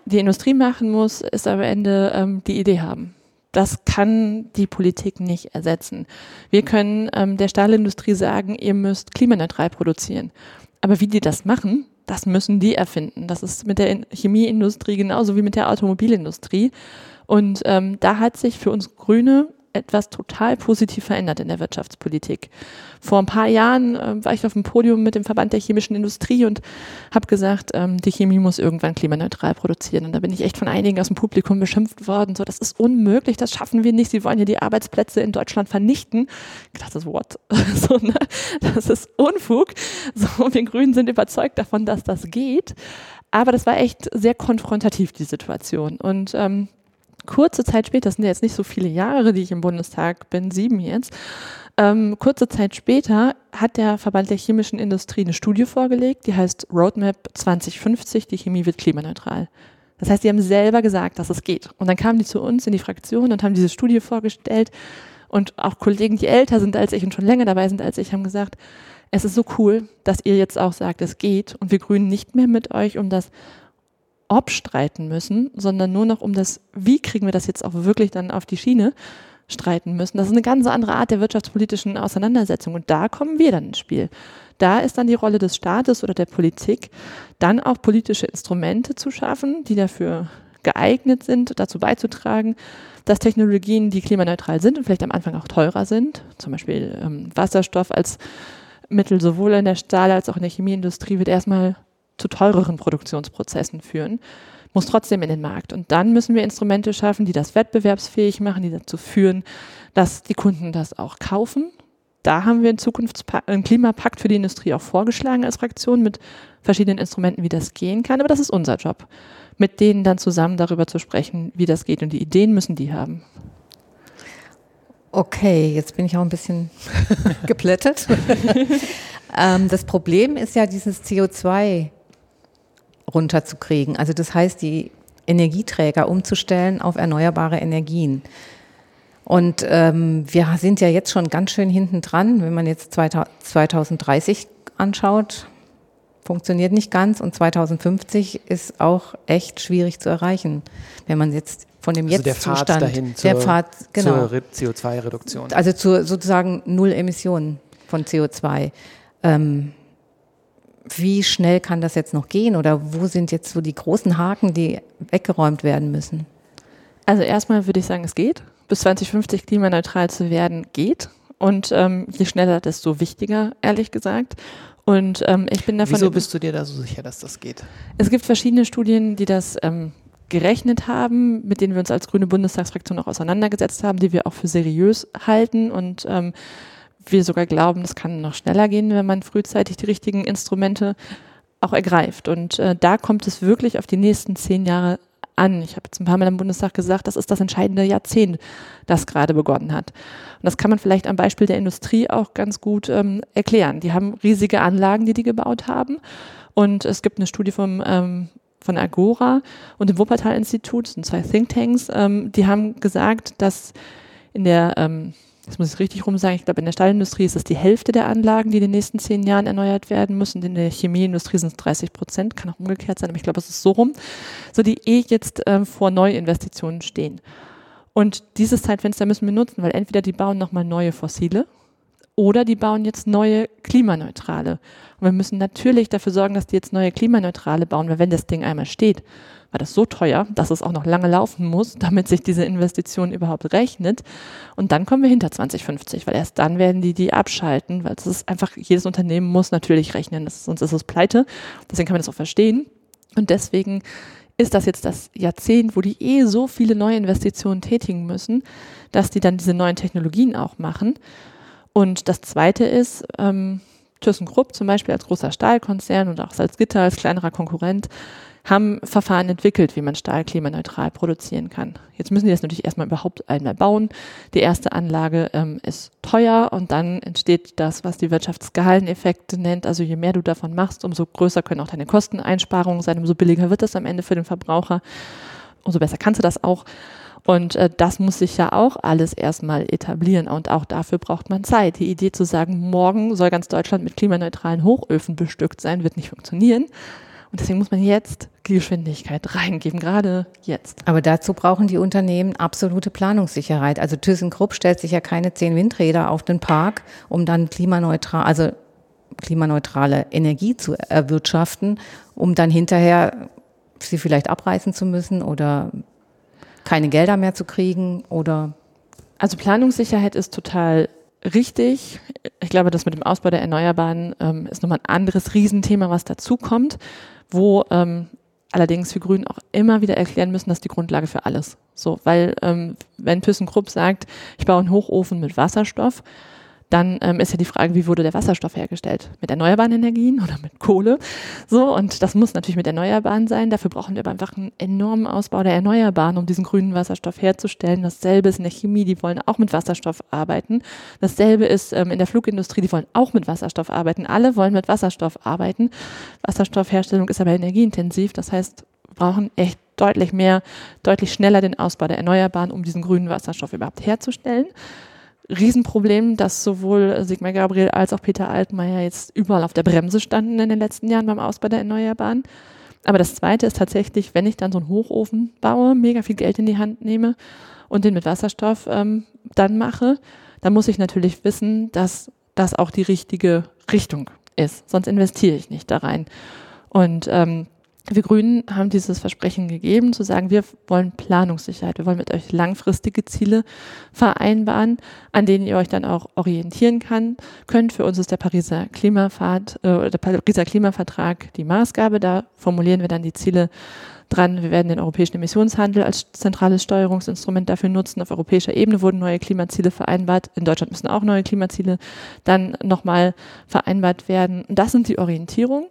die Industrie machen muss, ist am Ende ähm, die Idee haben. Das kann die Politik nicht ersetzen. Wir können ähm, der Stahlindustrie sagen, ihr müsst klimaneutral produzieren. Aber wie die das machen, das müssen die erfinden. Das ist mit der Chemieindustrie genauso wie mit der Automobilindustrie. Und ähm, da hat sich für uns Grüne etwas total positiv verändert in der Wirtschaftspolitik. Vor ein paar Jahren äh, war ich auf dem Podium mit dem Verband der chemischen Industrie und habe gesagt, ähm, die Chemie muss irgendwann klimaneutral produzieren. Und da bin ich echt von einigen aus dem Publikum beschimpft worden. So, das ist unmöglich, das schaffen wir nicht. Sie wollen ja die Arbeitsplätze in Deutschland vernichten. Ich dachte, what? so, ne? Das ist Unfug. So, wir Grünen sind überzeugt davon, dass das geht. Aber das war echt sehr konfrontativ, die Situation. Und ähm, kurze Zeit später, das sind ja jetzt nicht so viele Jahre, die ich im Bundestag bin, sieben jetzt, ähm, kurze Zeit später hat der Verband der chemischen Industrie eine Studie vorgelegt, die heißt Roadmap 2050, die Chemie wird klimaneutral. Das heißt, die haben selber gesagt, dass es geht. Und dann kamen die zu uns in die Fraktion und haben diese Studie vorgestellt. Und auch Kollegen, die älter sind als ich und schon länger dabei sind als ich, haben gesagt, es ist so cool, dass ihr jetzt auch sagt, es geht und wir Grünen nicht mehr mit euch um das ob streiten müssen, sondern nur noch um das, wie kriegen wir das jetzt auch wirklich dann auf die Schiene streiten müssen. Das ist eine ganz andere Art der wirtschaftspolitischen Auseinandersetzung und da kommen wir dann ins Spiel. Da ist dann die Rolle des Staates oder der Politik, dann auch politische Instrumente zu schaffen, die dafür geeignet sind, dazu beizutragen, dass Technologien, die klimaneutral sind und vielleicht am Anfang auch teurer sind, zum Beispiel ähm, Wasserstoff als Mittel sowohl in der Stahl- als auch in der Chemieindustrie, wird erstmal zu teureren Produktionsprozessen führen, muss trotzdem in den Markt. Und dann müssen wir Instrumente schaffen, die das wettbewerbsfähig machen, die dazu führen, dass die Kunden das auch kaufen. Da haben wir einen, Zukunftspakt, einen Klimapakt für die Industrie auch vorgeschlagen als Fraktion mit verschiedenen Instrumenten, wie das gehen kann. Aber das ist unser Job, mit denen dann zusammen darüber zu sprechen, wie das geht. Und die Ideen müssen die haben. Okay, jetzt bin ich auch ein bisschen geplättet. ähm, das Problem ist ja dieses CO2 runterzukriegen. Also das heißt, die Energieträger umzustellen auf erneuerbare Energien. Und ähm, wir sind ja jetzt schon ganz schön hinten dran, wenn man jetzt 2030 anschaut, funktioniert nicht ganz und 2050 ist auch echt schwierig zu erreichen, wenn man jetzt von dem also Jetzt-Zustand, der Pfad dahin der zur, Pfad, genau, zur CO2-Reduktion. Also zur sozusagen Null Emissionen von CO2. Ähm, wie schnell kann das jetzt noch gehen oder wo sind jetzt so die großen Haken, die weggeräumt werden müssen? Also erstmal würde ich sagen, es geht. Bis 2050 klimaneutral zu werden, geht. Und ähm, je schneller, desto wichtiger, ehrlich gesagt. Und ähm, ich bin davon. Wieso bist du dir da so sicher, dass das geht? Es gibt verschiedene Studien, die das ähm, gerechnet haben, mit denen wir uns als Grüne Bundestagsfraktion auch auseinandergesetzt haben, die wir auch für seriös halten und ähm, wir sogar glauben, das kann noch schneller gehen, wenn man frühzeitig die richtigen Instrumente auch ergreift. Und äh, da kommt es wirklich auf die nächsten zehn Jahre an. Ich habe jetzt ein paar Mal im Bundestag gesagt, das ist das entscheidende Jahrzehnt, das gerade begonnen hat. Und das kann man vielleicht am Beispiel der Industrie auch ganz gut ähm, erklären. Die haben riesige Anlagen, die die gebaut haben. Und es gibt eine Studie vom ähm, von Agora und dem Wuppertal-Institut, sind zwei Thinktanks, ähm, die haben gesagt, dass in der ähm, das muss ich richtig rum sagen, ich glaube, in der Stahlindustrie ist es die Hälfte der Anlagen, die in den nächsten zehn Jahren erneuert werden müssen. In der Chemieindustrie sind es 30 Prozent, kann auch umgekehrt sein, aber ich glaube, es ist so rum, so die eh jetzt ähm, vor Neuinvestitionen stehen. Und dieses Zeitfenster müssen wir nutzen, weil entweder die bauen nochmal neue Fossile oder die bauen jetzt neue klimaneutrale. Und wir müssen natürlich dafür sorgen, dass die jetzt neue klimaneutrale bauen, weil wenn das Ding einmal steht, war das so teuer, dass es auch noch lange laufen muss, damit sich diese Investition überhaupt rechnet. Und dann kommen wir hinter 2050, weil erst dann werden die die abschalten, weil es ist einfach, jedes Unternehmen muss natürlich rechnen, das, sonst ist es pleite. Deswegen kann man das auch verstehen. Und deswegen ist das jetzt das Jahrzehnt, wo die eh so viele neue Investitionen tätigen müssen, dass die dann diese neuen Technologien auch machen. Und das Zweite ist, ähm, ThyssenKrupp zum Beispiel als großer Stahlkonzern und auch Salzgitter als kleinerer Konkurrent haben Verfahren entwickelt, wie man Stahl klimaneutral produzieren kann. Jetzt müssen die das natürlich erstmal überhaupt einmal bauen. Die erste Anlage ähm, ist teuer und dann entsteht das, was die Wirtschaftsskaleneffekte nennt. Also je mehr du davon machst, umso größer können auch deine Kosteneinsparungen sein, umso billiger wird das am Ende für den Verbraucher. Umso besser kannst du das auch. Und äh, das muss sich ja auch alles erstmal etablieren und auch dafür braucht man Zeit. Die Idee zu sagen, morgen soll ganz Deutschland mit klimaneutralen Hochöfen bestückt sein, wird nicht funktionieren. Und deswegen muss man jetzt Geschwindigkeit reingeben, gerade jetzt. Aber dazu brauchen die Unternehmen absolute Planungssicherheit. Also ThyssenKrupp stellt sich ja keine zehn Windräder auf den Park, um dann klimaneutral, also klimaneutrale Energie zu erwirtschaften, um dann hinterher sie vielleicht abreißen zu müssen oder keine Gelder mehr zu kriegen oder Also Planungssicherheit ist total richtig. Ich glaube, das mit dem Ausbau der Erneuerbaren ähm, ist nochmal ein anderes Riesenthema, was dazu kommt, wo ähm, allerdings wir Grünen auch immer wieder erklären müssen, dass die Grundlage für alles. So, weil ähm, wenn ThyssenKrupp sagt, ich baue einen Hochofen mit Wasserstoff, dann ähm, ist ja die Frage, wie wurde der Wasserstoff hergestellt? Mit erneuerbaren Energien oder mit Kohle? So, und das muss natürlich mit Erneuerbaren sein. Dafür brauchen wir aber einfach einen enormen Ausbau der Erneuerbaren, um diesen grünen Wasserstoff herzustellen. Dasselbe ist in der Chemie, die wollen auch mit Wasserstoff arbeiten. Dasselbe ist ähm, in der Flugindustrie, die wollen auch mit Wasserstoff arbeiten. Alle wollen mit Wasserstoff arbeiten. Wasserstoffherstellung ist aber energieintensiv. Das heißt, wir brauchen echt deutlich mehr, deutlich schneller den Ausbau der Erneuerbaren, um diesen grünen Wasserstoff überhaupt herzustellen. Riesenproblem, dass sowohl Sigmar Gabriel als auch Peter Altmaier jetzt überall auf der Bremse standen in den letzten Jahren beim Ausbau der Erneuerbaren. Aber das Zweite ist tatsächlich, wenn ich dann so einen Hochofen baue, mega viel Geld in die Hand nehme und den mit Wasserstoff ähm, dann mache, dann muss ich natürlich wissen, dass das auch die richtige Richtung ist. Sonst investiere ich nicht da rein. Und ähm, wir Grünen haben dieses Versprechen gegeben, zu sagen, wir wollen Planungssicherheit, wir wollen mit euch langfristige Ziele vereinbaren, an denen ihr euch dann auch orientieren kann, könnt. Für uns ist der Pariser Klimafahrt, äh, der Pariser Klimavertrag die Maßgabe. Da formulieren wir dann die Ziele dran. Wir werden den europäischen Emissionshandel als zentrales Steuerungsinstrument dafür nutzen. Auf europäischer Ebene wurden neue Klimaziele vereinbart. In Deutschland müssen auch neue Klimaziele dann nochmal vereinbart werden. Und das sind die Orientierungen.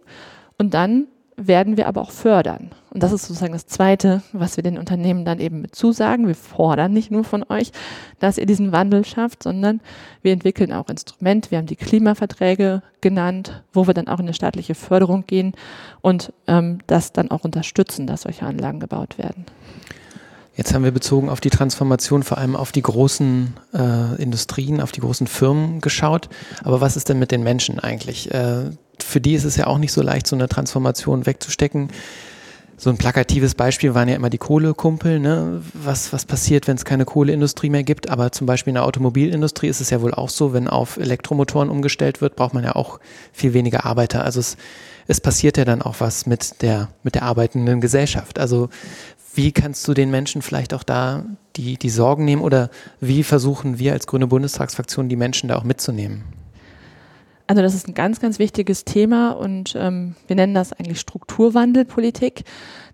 Und dann werden wir aber auch fördern. Und das ist sozusagen das Zweite, was wir den Unternehmen dann eben mit zusagen. Wir fordern nicht nur von euch, dass ihr diesen Wandel schafft, sondern wir entwickeln auch Instrumente. Wir haben die Klimaverträge genannt, wo wir dann auch in eine staatliche Förderung gehen und ähm, das dann auch unterstützen, dass solche Anlagen gebaut werden. Jetzt haben wir bezogen auf die Transformation vor allem auf die großen äh, Industrien, auf die großen Firmen geschaut. Aber was ist denn mit den Menschen eigentlich? Äh, für die ist es ja auch nicht so leicht, so eine Transformation wegzustecken. So ein plakatives Beispiel waren ja immer die Kohlekumpel. Ne? Was, was passiert, wenn es keine Kohleindustrie mehr gibt? Aber zum Beispiel in der Automobilindustrie ist es ja wohl auch so, wenn auf Elektromotoren umgestellt wird, braucht man ja auch viel weniger Arbeiter. Also es, es passiert ja dann auch was mit der, mit der arbeitenden Gesellschaft. Also wie kannst du den Menschen vielleicht auch da die, die Sorgen nehmen oder wie versuchen wir als Grüne Bundestagsfraktion die Menschen da auch mitzunehmen? Also das ist ein ganz, ganz wichtiges Thema und ähm, wir nennen das eigentlich Strukturwandelpolitik,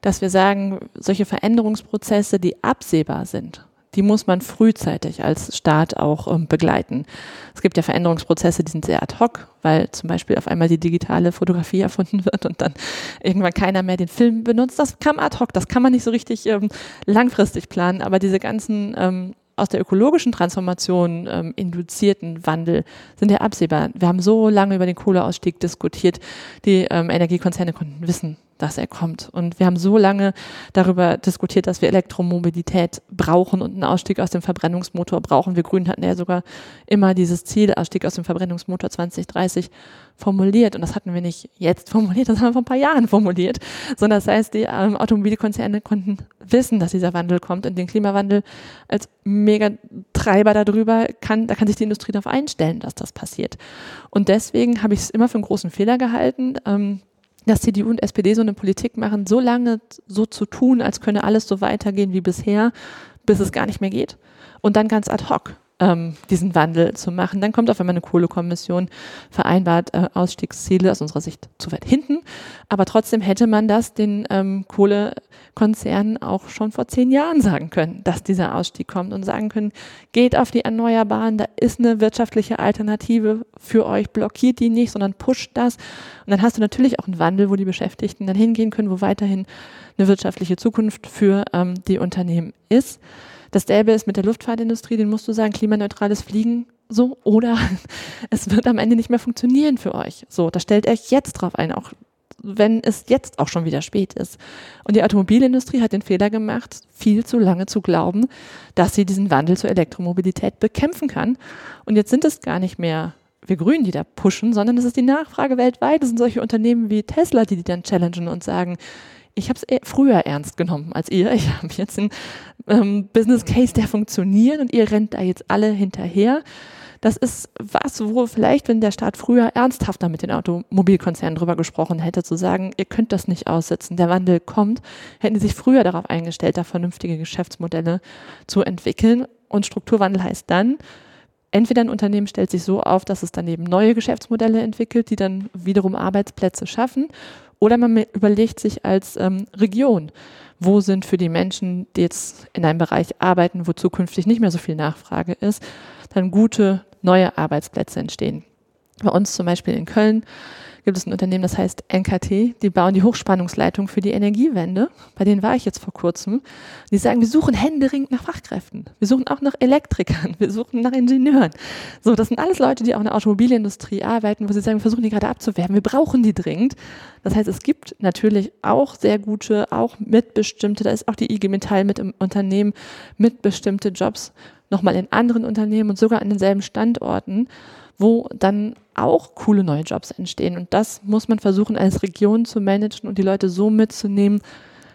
dass wir sagen, solche Veränderungsprozesse, die absehbar sind, die muss man frühzeitig als Staat auch ähm, begleiten. Es gibt ja Veränderungsprozesse, die sind sehr ad hoc, weil zum Beispiel auf einmal die digitale Fotografie erfunden wird und dann irgendwann keiner mehr den Film benutzt. Das kam ad hoc, das kann man nicht so richtig ähm, langfristig planen, aber diese ganzen ähm, aus der ökologischen Transformation ähm, induzierten Wandel sind ja absehbar. Wir haben so lange über den Kohleausstieg diskutiert. Die ähm, Energiekonzerne konnten wissen, dass er kommt. Und wir haben so lange darüber diskutiert, dass wir Elektromobilität brauchen und einen Ausstieg aus dem Verbrennungsmotor brauchen. Wir Grünen hatten ja sogar immer dieses Ziel, Ausstieg aus dem Verbrennungsmotor 2030 formuliert. Und das hatten wir nicht jetzt formuliert, das haben wir vor ein paar Jahren formuliert. Sondern das heißt, die ähm, Automobilkonzerne konnten wissen, dass dieser Wandel kommt und den Klimawandel als Megatreiber darüber kann, da kann sich die Industrie darauf einstellen, dass das passiert. Und deswegen habe ich es immer für einen großen Fehler gehalten, ähm, dass CDU und SPD so eine Politik machen, so lange so zu tun, als könne alles so weitergehen wie bisher, bis es gar nicht mehr geht. Und dann ganz ad hoc ähm, diesen Wandel zu machen. Dann kommt auf einmal eine Kohlekommission, vereinbart äh, Ausstiegsziele aus unserer Sicht zu weit hinten. Aber trotzdem hätte man das den ähm, Kohlekonzernen auch schon vor zehn Jahren sagen können, dass dieser Ausstieg kommt und sagen können, geht auf die Erneuerbaren, da ist eine wirtschaftliche Alternative für euch, blockiert die nicht, sondern pusht das. Und dann hast du natürlich auch einen Wandel, wo die Beschäftigten dann hingehen können, wo weiterhin eine wirtschaftliche Zukunft für ähm, die Unternehmen ist. Dasselbe ist mit der Luftfahrtindustrie, den musst du sagen, klimaneutrales Fliegen so oder es wird am Ende nicht mehr funktionieren für euch. So, da stellt euch jetzt drauf ein, auch wenn es jetzt auch schon wieder spät ist. Und die Automobilindustrie hat den Fehler gemacht, viel zu lange zu glauben, dass sie diesen Wandel zur Elektromobilität bekämpfen kann. Und jetzt sind es gar nicht mehr wir Grünen, die da pushen, sondern es ist die Nachfrage weltweit. Es sind solche Unternehmen wie Tesla, die die dann challengen und sagen, ich habe es früher ernst genommen als ihr. Ich habe jetzt einen ähm, Business Case, der funktioniert und ihr rennt da jetzt alle hinterher. Das ist was, wo vielleicht, wenn der Staat früher ernsthafter mit den Automobilkonzernen drüber gesprochen hätte, zu sagen, ihr könnt das nicht aussitzen, der Wandel kommt, hätten sie sich früher darauf eingestellt, da vernünftige Geschäftsmodelle zu entwickeln. Und Strukturwandel heißt dann, entweder ein Unternehmen stellt sich so auf, dass es daneben neue Geschäftsmodelle entwickelt, die dann wiederum Arbeitsplätze schaffen, oder man überlegt sich als ähm, Region, wo sind für die Menschen, die jetzt in einem Bereich arbeiten, wo zukünftig nicht mehr so viel Nachfrage ist, dann gute neue Arbeitsplätze entstehen. Bei uns zum Beispiel in Köln gibt es ein Unternehmen, das heißt NKT, die bauen die Hochspannungsleitung für die Energiewende. Bei denen war ich jetzt vor kurzem. Die sagen, wir suchen händeringend nach Fachkräften. Wir suchen auch nach Elektrikern. Wir suchen nach Ingenieuren. So, das sind alles Leute, die auch in der Automobilindustrie arbeiten, wo sie sagen, wir versuchen die gerade abzuwerben. Wir brauchen die dringend. Das heißt, es gibt natürlich auch sehr gute, auch mitbestimmte, da ist auch die IG Metall mit im Unternehmen, mitbestimmte Jobs nochmal in anderen Unternehmen und sogar an denselben Standorten wo dann auch coole neue Jobs entstehen. Und das muss man versuchen, als Region zu managen und die Leute so mitzunehmen,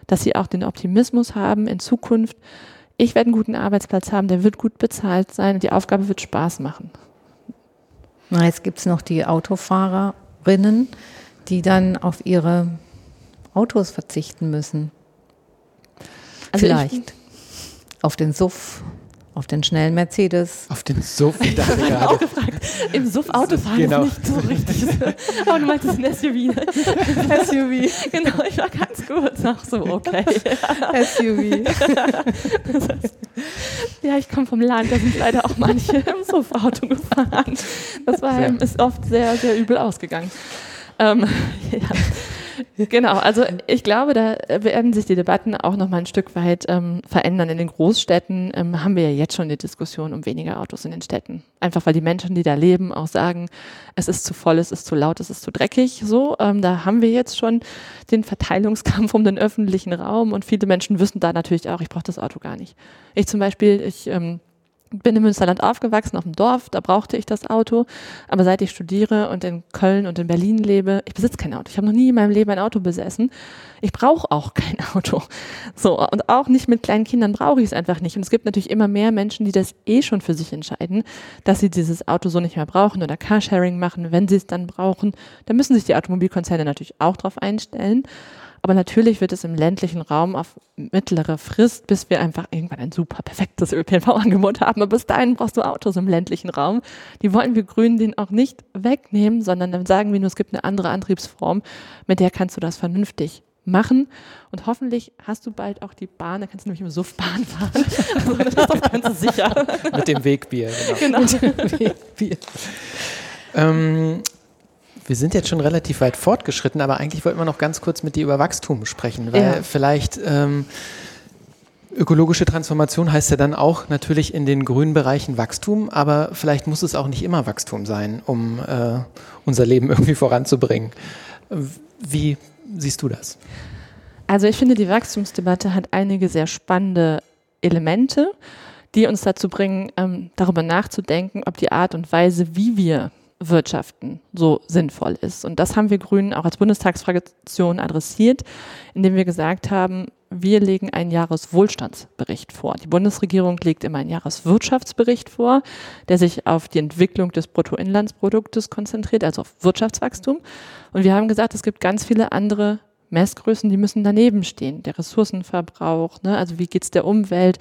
dass sie auch den Optimismus haben in Zukunft. Ich werde einen guten Arbeitsplatz haben, der wird gut bezahlt sein und die Aufgabe wird Spaß machen. Na, jetzt gibt es noch die Autofahrerinnen, die dann auf ihre Autos verzichten müssen. Also Vielleicht. auf den Suff auf den schnellen Mercedes. Auf den Suff, ich gerade. Auch gefragt. Im Suff Autofahren genau. ist nicht so richtig. Aber du meintest ein SUV. SUV. Genau, ich war ganz kurz auch so, okay. SUV. ja, ich komme vom Land, da sind leider auch manche im Suff Auto gefahren. Das war, ist oft sehr, sehr übel ausgegangen. Ähm, ja. Genau, also ich glaube, da werden sich die Debatten auch noch mal ein Stück weit ähm, verändern. In den Großstädten ähm, haben wir ja jetzt schon die Diskussion um weniger Autos in den Städten. Einfach weil die Menschen, die da leben, auch sagen, es ist zu voll, es ist zu laut, es ist zu dreckig. So, ähm, da haben wir jetzt schon den Verteilungskampf um den öffentlichen Raum und viele Menschen wissen da natürlich auch, ich brauche das Auto gar nicht. Ich zum Beispiel, ich ähm, bin im Münsterland aufgewachsen, auf dem Dorf, da brauchte ich das Auto. Aber seit ich studiere und in Köln und in Berlin lebe, ich besitze kein Auto. Ich habe noch nie in meinem Leben ein Auto besessen. Ich brauche auch kein Auto. So, und auch nicht mit kleinen Kindern brauche ich es einfach nicht. Und es gibt natürlich immer mehr Menschen, die das eh schon für sich entscheiden, dass sie dieses Auto so nicht mehr brauchen oder Carsharing machen, wenn sie es dann brauchen. Da müssen sich die Automobilkonzerne natürlich auch drauf einstellen. Aber natürlich wird es im ländlichen Raum auf mittlere Frist, bis wir einfach irgendwann ein super perfektes ÖPNV-Angebot haben. Aber bis dahin brauchst du Autos im ländlichen Raum. Die wollen wir Grünen den auch nicht wegnehmen, sondern dann sagen wir nur, es gibt eine andere Antriebsform, mit der kannst du das vernünftig machen. Und hoffentlich hast du bald auch die Bahn, da kannst du nämlich im Suff Bahn fahren. Also das ist das Ganze sicher. Mit dem Wegbier, genau. genau. Mit dem Wegbier. Ähm, wir sind jetzt schon relativ weit fortgeschritten, aber eigentlich wollten wir noch ganz kurz mit dir über Wachstum sprechen, weil ja. vielleicht ähm, ökologische Transformation heißt ja dann auch natürlich in den grünen Bereichen Wachstum, aber vielleicht muss es auch nicht immer Wachstum sein, um äh, unser Leben irgendwie voranzubringen. Wie siehst du das? Also ich finde, die Wachstumsdebatte hat einige sehr spannende Elemente, die uns dazu bringen, ähm, darüber nachzudenken, ob die Art und Weise, wie wir wirtschaften so sinnvoll ist. Und das haben wir Grünen auch als Bundestagsfraktion adressiert, indem wir gesagt haben, wir legen einen Jahreswohlstandsbericht vor. Die Bundesregierung legt immer einen Jahreswirtschaftsbericht vor, der sich auf die Entwicklung des Bruttoinlandsproduktes konzentriert, also auf Wirtschaftswachstum. Und wir haben gesagt, es gibt ganz viele andere Messgrößen, die müssen daneben stehen. Der Ressourcenverbrauch, ne? also wie geht's der Umwelt,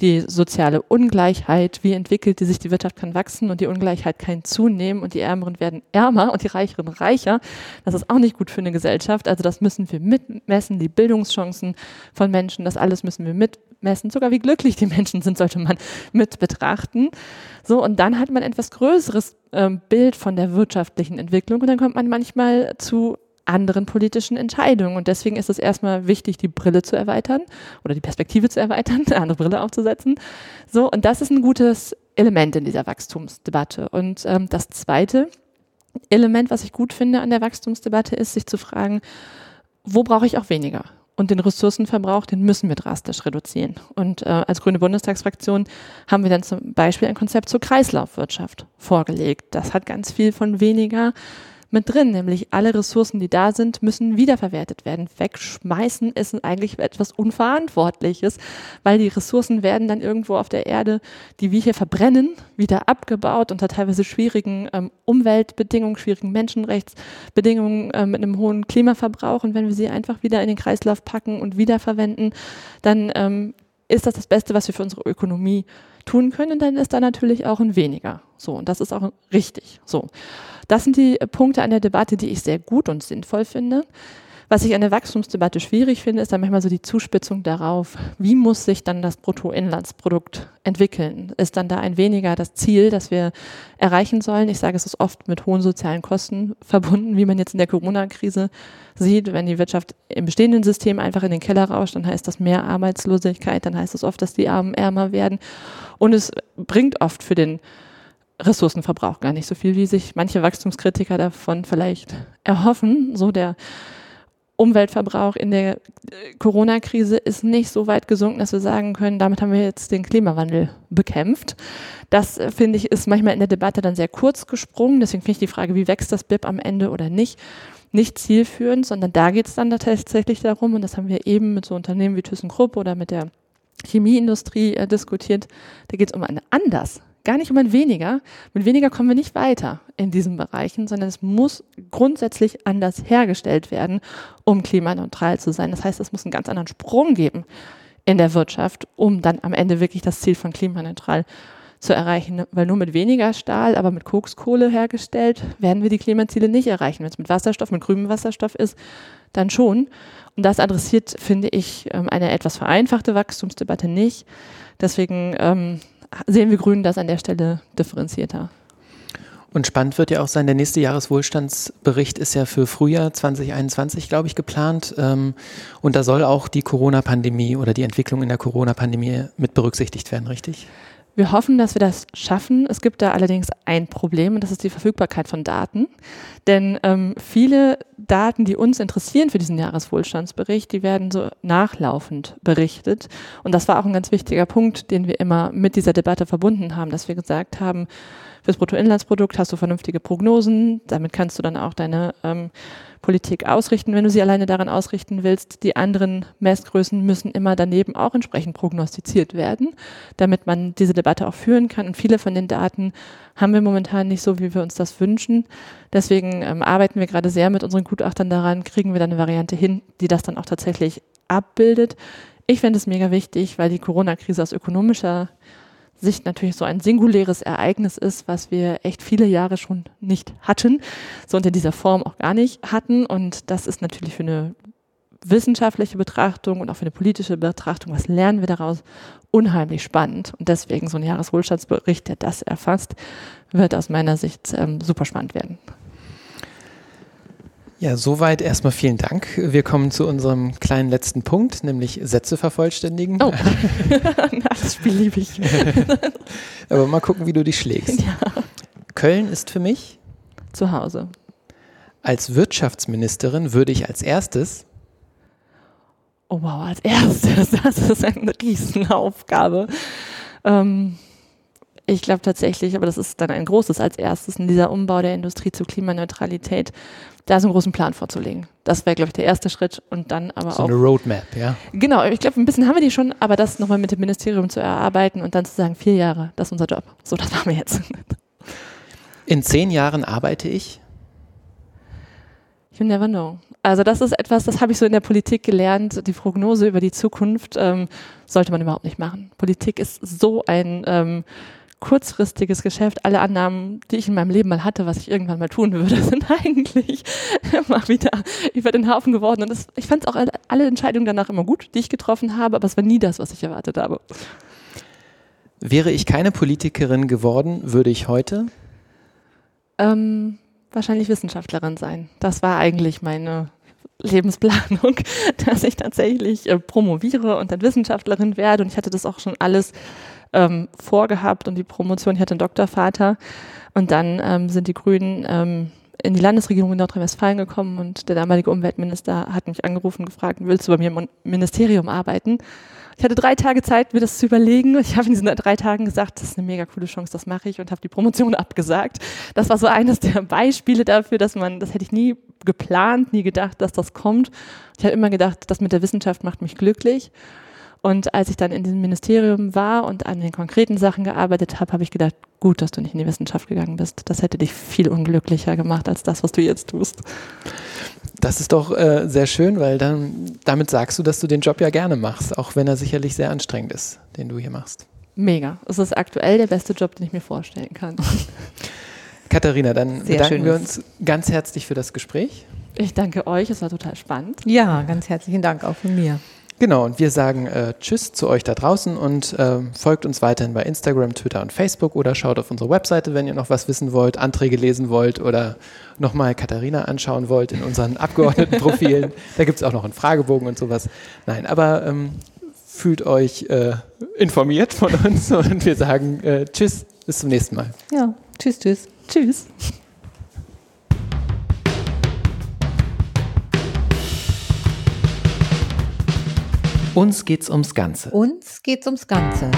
die soziale Ungleichheit, wie entwickelt die sich, die Wirtschaft kann wachsen und die Ungleichheit kann zunehmen und die Ärmeren werden ärmer und die Reicheren reicher. Das ist auch nicht gut für eine Gesellschaft. Also das müssen wir mitmessen, die Bildungschancen von Menschen, das alles müssen wir mitmessen. Sogar wie glücklich die Menschen sind, sollte man mit betrachten. So, und dann hat man etwas größeres ähm, Bild von der wirtschaftlichen Entwicklung und dann kommt man manchmal zu anderen politischen Entscheidungen. Und deswegen ist es erstmal wichtig, die Brille zu erweitern oder die Perspektive zu erweitern, eine andere Brille aufzusetzen. So, und das ist ein gutes Element in dieser Wachstumsdebatte. Und ähm, das zweite Element, was ich gut finde an der Wachstumsdebatte, ist, sich zu fragen, wo brauche ich auch weniger? Und den Ressourcenverbrauch, den müssen wir drastisch reduzieren. Und äh, als Grüne Bundestagsfraktion haben wir dann zum Beispiel ein Konzept zur Kreislaufwirtschaft vorgelegt. Das hat ganz viel von weniger mit drin, nämlich alle Ressourcen, die da sind, müssen wiederverwertet werden. Wegschmeißen ist eigentlich etwas Unverantwortliches, weil die Ressourcen werden dann irgendwo auf der Erde, die wir hier verbrennen, wieder abgebaut unter teilweise schwierigen ähm, Umweltbedingungen, schwierigen Menschenrechtsbedingungen äh, mit einem hohen Klimaverbrauch. Und wenn wir sie einfach wieder in den Kreislauf packen und wiederverwenden, dann ähm, ist das das Beste, was wir für unsere Ökonomie tun können, dann ist da natürlich auch ein weniger. So, und das ist auch richtig. So. Das sind die Punkte an der Debatte, die ich sehr gut und sinnvoll finde. Was ich an der Wachstumsdebatte schwierig finde, ist dann manchmal so die Zuspitzung darauf, wie muss sich dann das Bruttoinlandsprodukt entwickeln? Ist dann da ein weniger das Ziel, das wir erreichen sollen? Ich sage, es ist oft mit hohen sozialen Kosten verbunden, wie man jetzt in der Corona-Krise sieht. Wenn die Wirtschaft im bestehenden System einfach in den Keller rauscht, dann heißt das mehr Arbeitslosigkeit, dann heißt das oft, dass die Armen ärmer werden. Und es bringt oft für den Ressourcenverbrauch gar nicht so viel, wie sich manche Wachstumskritiker davon vielleicht erhoffen. So der Umweltverbrauch in der äh, Corona-Krise ist nicht so weit gesunken, dass wir sagen können, damit haben wir jetzt den Klimawandel bekämpft. Das, äh, finde ich, ist manchmal in der Debatte dann sehr kurz gesprungen. Deswegen finde ich die Frage, wie wächst das BIP am Ende oder nicht, nicht zielführend, sondern da geht es dann tatsächlich darum, und das haben wir eben mit so Unternehmen wie ThyssenKrupp oder mit der Chemieindustrie äh, diskutiert, da geht es um ein anders gar nicht um ein weniger. Mit weniger kommen wir nicht weiter in diesen Bereichen, sondern es muss grundsätzlich anders hergestellt werden, um klimaneutral zu sein. Das heißt, es muss einen ganz anderen Sprung geben in der Wirtschaft, um dann am Ende wirklich das Ziel von klimaneutral zu erreichen. Weil nur mit weniger Stahl, aber mit Kokskohle hergestellt, werden wir die Klimaziele nicht erreichen. Wenn es mit Wasserstoff, mit grünem Wasserstoff ist, dann schon. Und das adressiert, finde ich, ähm, eine etwas vereinfachte Wachstumsdebatte nicht. Deswegen ähm, sehen wir Grünen das an der Stelle differenzierter. Und spannend wird ja auch sein, der nächste Jahreswohlstandsbericht ist ja für Frühjahr 2021, glaube ich, geplant. Ähm, und da soll auch die Corona-Pandemie oder die Entwicklung in der Corona-Pandemie mit berücksichtigt werden, richtig? Wir hoffen, dass wir das schaffen. Es gibt da allerdings ein Problem und das ist die Verfügbarkeit von Daten. Denn ähm, viele Daten, die uns interessieren für diesen Jahreswohlstandsbericht, die werden so nachlaufend berichtet. Und das war auch ein ganz wichtiger Punkt, den wir immer mit dieser Debatte verbunden haben, dass wir gesagt haben, fürs Bruttoinlandsprodukt hast du vernünftige Prognosen, damit kannst du dann auch deine ähm, Politik ausrichten, wenn du sie alleine daran ausrichten willst. Die anderen Messgrößen müssen immer daneben auch entsprechend prognostiziert werden, damit man diese Debatte auch führen kann. Und viele von den Daten haben wir momentan nicht so, wie wir uns das wünschen. Deswegen ähm, arbeiten wir gerade sehr mit unseren Gutachtern daran, kriegen wir dann eine Variante hin, die das dann auch tatsächlich abbildet. Ich finde es mega wichtig, weil die Corona-Krise aus ökonomischer Sicht natürlich so ein singuläres Ereignis ist, was wir echt viele Jahre schon nicht hatten, so unter dieser Form auch gar nicht hatten. Und das ist natürlich für eine wissenschaftliche Betrachtung und auch für eine politische Betrachtung, was lernen wir daraus, unheimlich spannend. Und deswegen so ein Jahreswohlstandsbericht, der das erfasst, wird aus meiner Sicht ähm, super spannend werden. Ja, soweit erstmal vielen Dank. Wir kommen zu unserem kleinen letzten Punkt, nämlich Sätze vervollständigen. Oh, das Spiel liebe ich. Aber mal gucken, wie du dich schlägst. Ja. Köln ist für mich zu Hause. Als Wirtschaftsministerin würde ich als erstes Oh wow, als erstes, das ist eine Riesenaufgabe. Ähm, ich glaube tatsächlich, aber das ist dann ein großes als erstes in dieser Umbau der Industrie zur Klimaneutralität, da so einen großen Plan vorzulegen. Das wäre, glaube ich, der erste Schritt und dann aber so auch. So eine Roadmap, ja. Genau, ich glaube, ein bisschen haben wir die schon, aber das nochmal mit dem Ministerium zu erarbeiten und dann zu sagen, vier Jahre, das ist unser Job. So, das machen wir jetzt. In zehn Jahren arbeite ich? You never know. Also das ist etwas, das habe ich so in der Politik gelernt. Die Prognose über die Zukunft ähm, sollte man überhaupt nicht machen. Politik ist so ein ähm, kurzfristiges Geschäft. Alle Annahmen, die ich in meinem Leben mal hatte, was ich irgendwann mal tun würde, sind eigentlich immer wieder über den Haufen geworden. Und das, ich fand auch alle, alle Entscheidungen danach immer gut, die ich getroffen habe, aber es war nie das, was ich erwartet habe. Wäre ich keine Politikerin geworden, würde ich heute? Ähm, wahrscheinlich Wissenschaftlerin sein. Das war eigentlich meine Lebensplanung, dass ich tatsächlich äh, promoviere und dann Wissenschaftlerin werde. Und ich hatte das auch schon alles ähm, vorgehabt und die Promotion, ich hatte einen Doktorvater und dann ähm, sind die Grünen ähm, in die Landesregierung in Nordrhein-Westfalen gekommen und der damalige Umweltminister hat mich angerufen und gefragt, willst du bei mir im Ministerium arbeiten? Ich hatte drei Tage Zeit, mir das zu überlegen. Ich habe in diesen drei Tagen gesagt, das ist eine mega coole Chance, das mache ich und habe die Promotion abgesagt. Das war so eines der Beispiele dafür, dass man, das hätte ich nie geplant, nie gedacht, dass das kommt. Ich habe immer gedacht, das mit der Wissenschaft macht mich glücklich. Und als ich dann in diesem Ministerium war und an den konkreten Sachen gearbeitet habe, habe ich gedacht, gut, dass du nicht in die Wissenschaft gegangen bist. Das hätte dich viel unglücklicher gemacht als das, was du jetzt tust. Das ist doch äh, sehr schön, weil dann damit sagst du, dass du den Job ja gerne machst, auch wenn er sicherlich sehr anstrengend ist, den du hier machst. Mega. Es ist aktuell der beste Job, den ich mir vorstellen kann. Katharina, dann sehr bedanken wir uns ganz herzlich für das Gespräch. Ich danke euch, es war total spannend. Ja, ganz herzlichen Dank auch von mir. Genau, und wir sagen äh, Tschüss zu euch da draußen und äh, folgt uns weiterhin bei Instagram, Twitter und Facebook oder schaut auf unsere Webseite, wenn ihr noch was wissen wollt, Anträge lesen wollt oder nochmal Katharina anschauen wollt in unseren Abgeordnetenprofilen. da gibt es auch noch einen Fragebogen und sowas. Nein, aber ähm, fühlt euch äh, informiert von uns und wir sagen äh, Tschüss, bis zum nächsten Mal. Ja, tschüss, tschüss. Tschüss. Uns geht's ums Ganze. Uns geht's ums Ganze.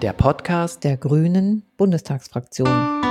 Der Podcast der Grünen Bundestagsfraktion.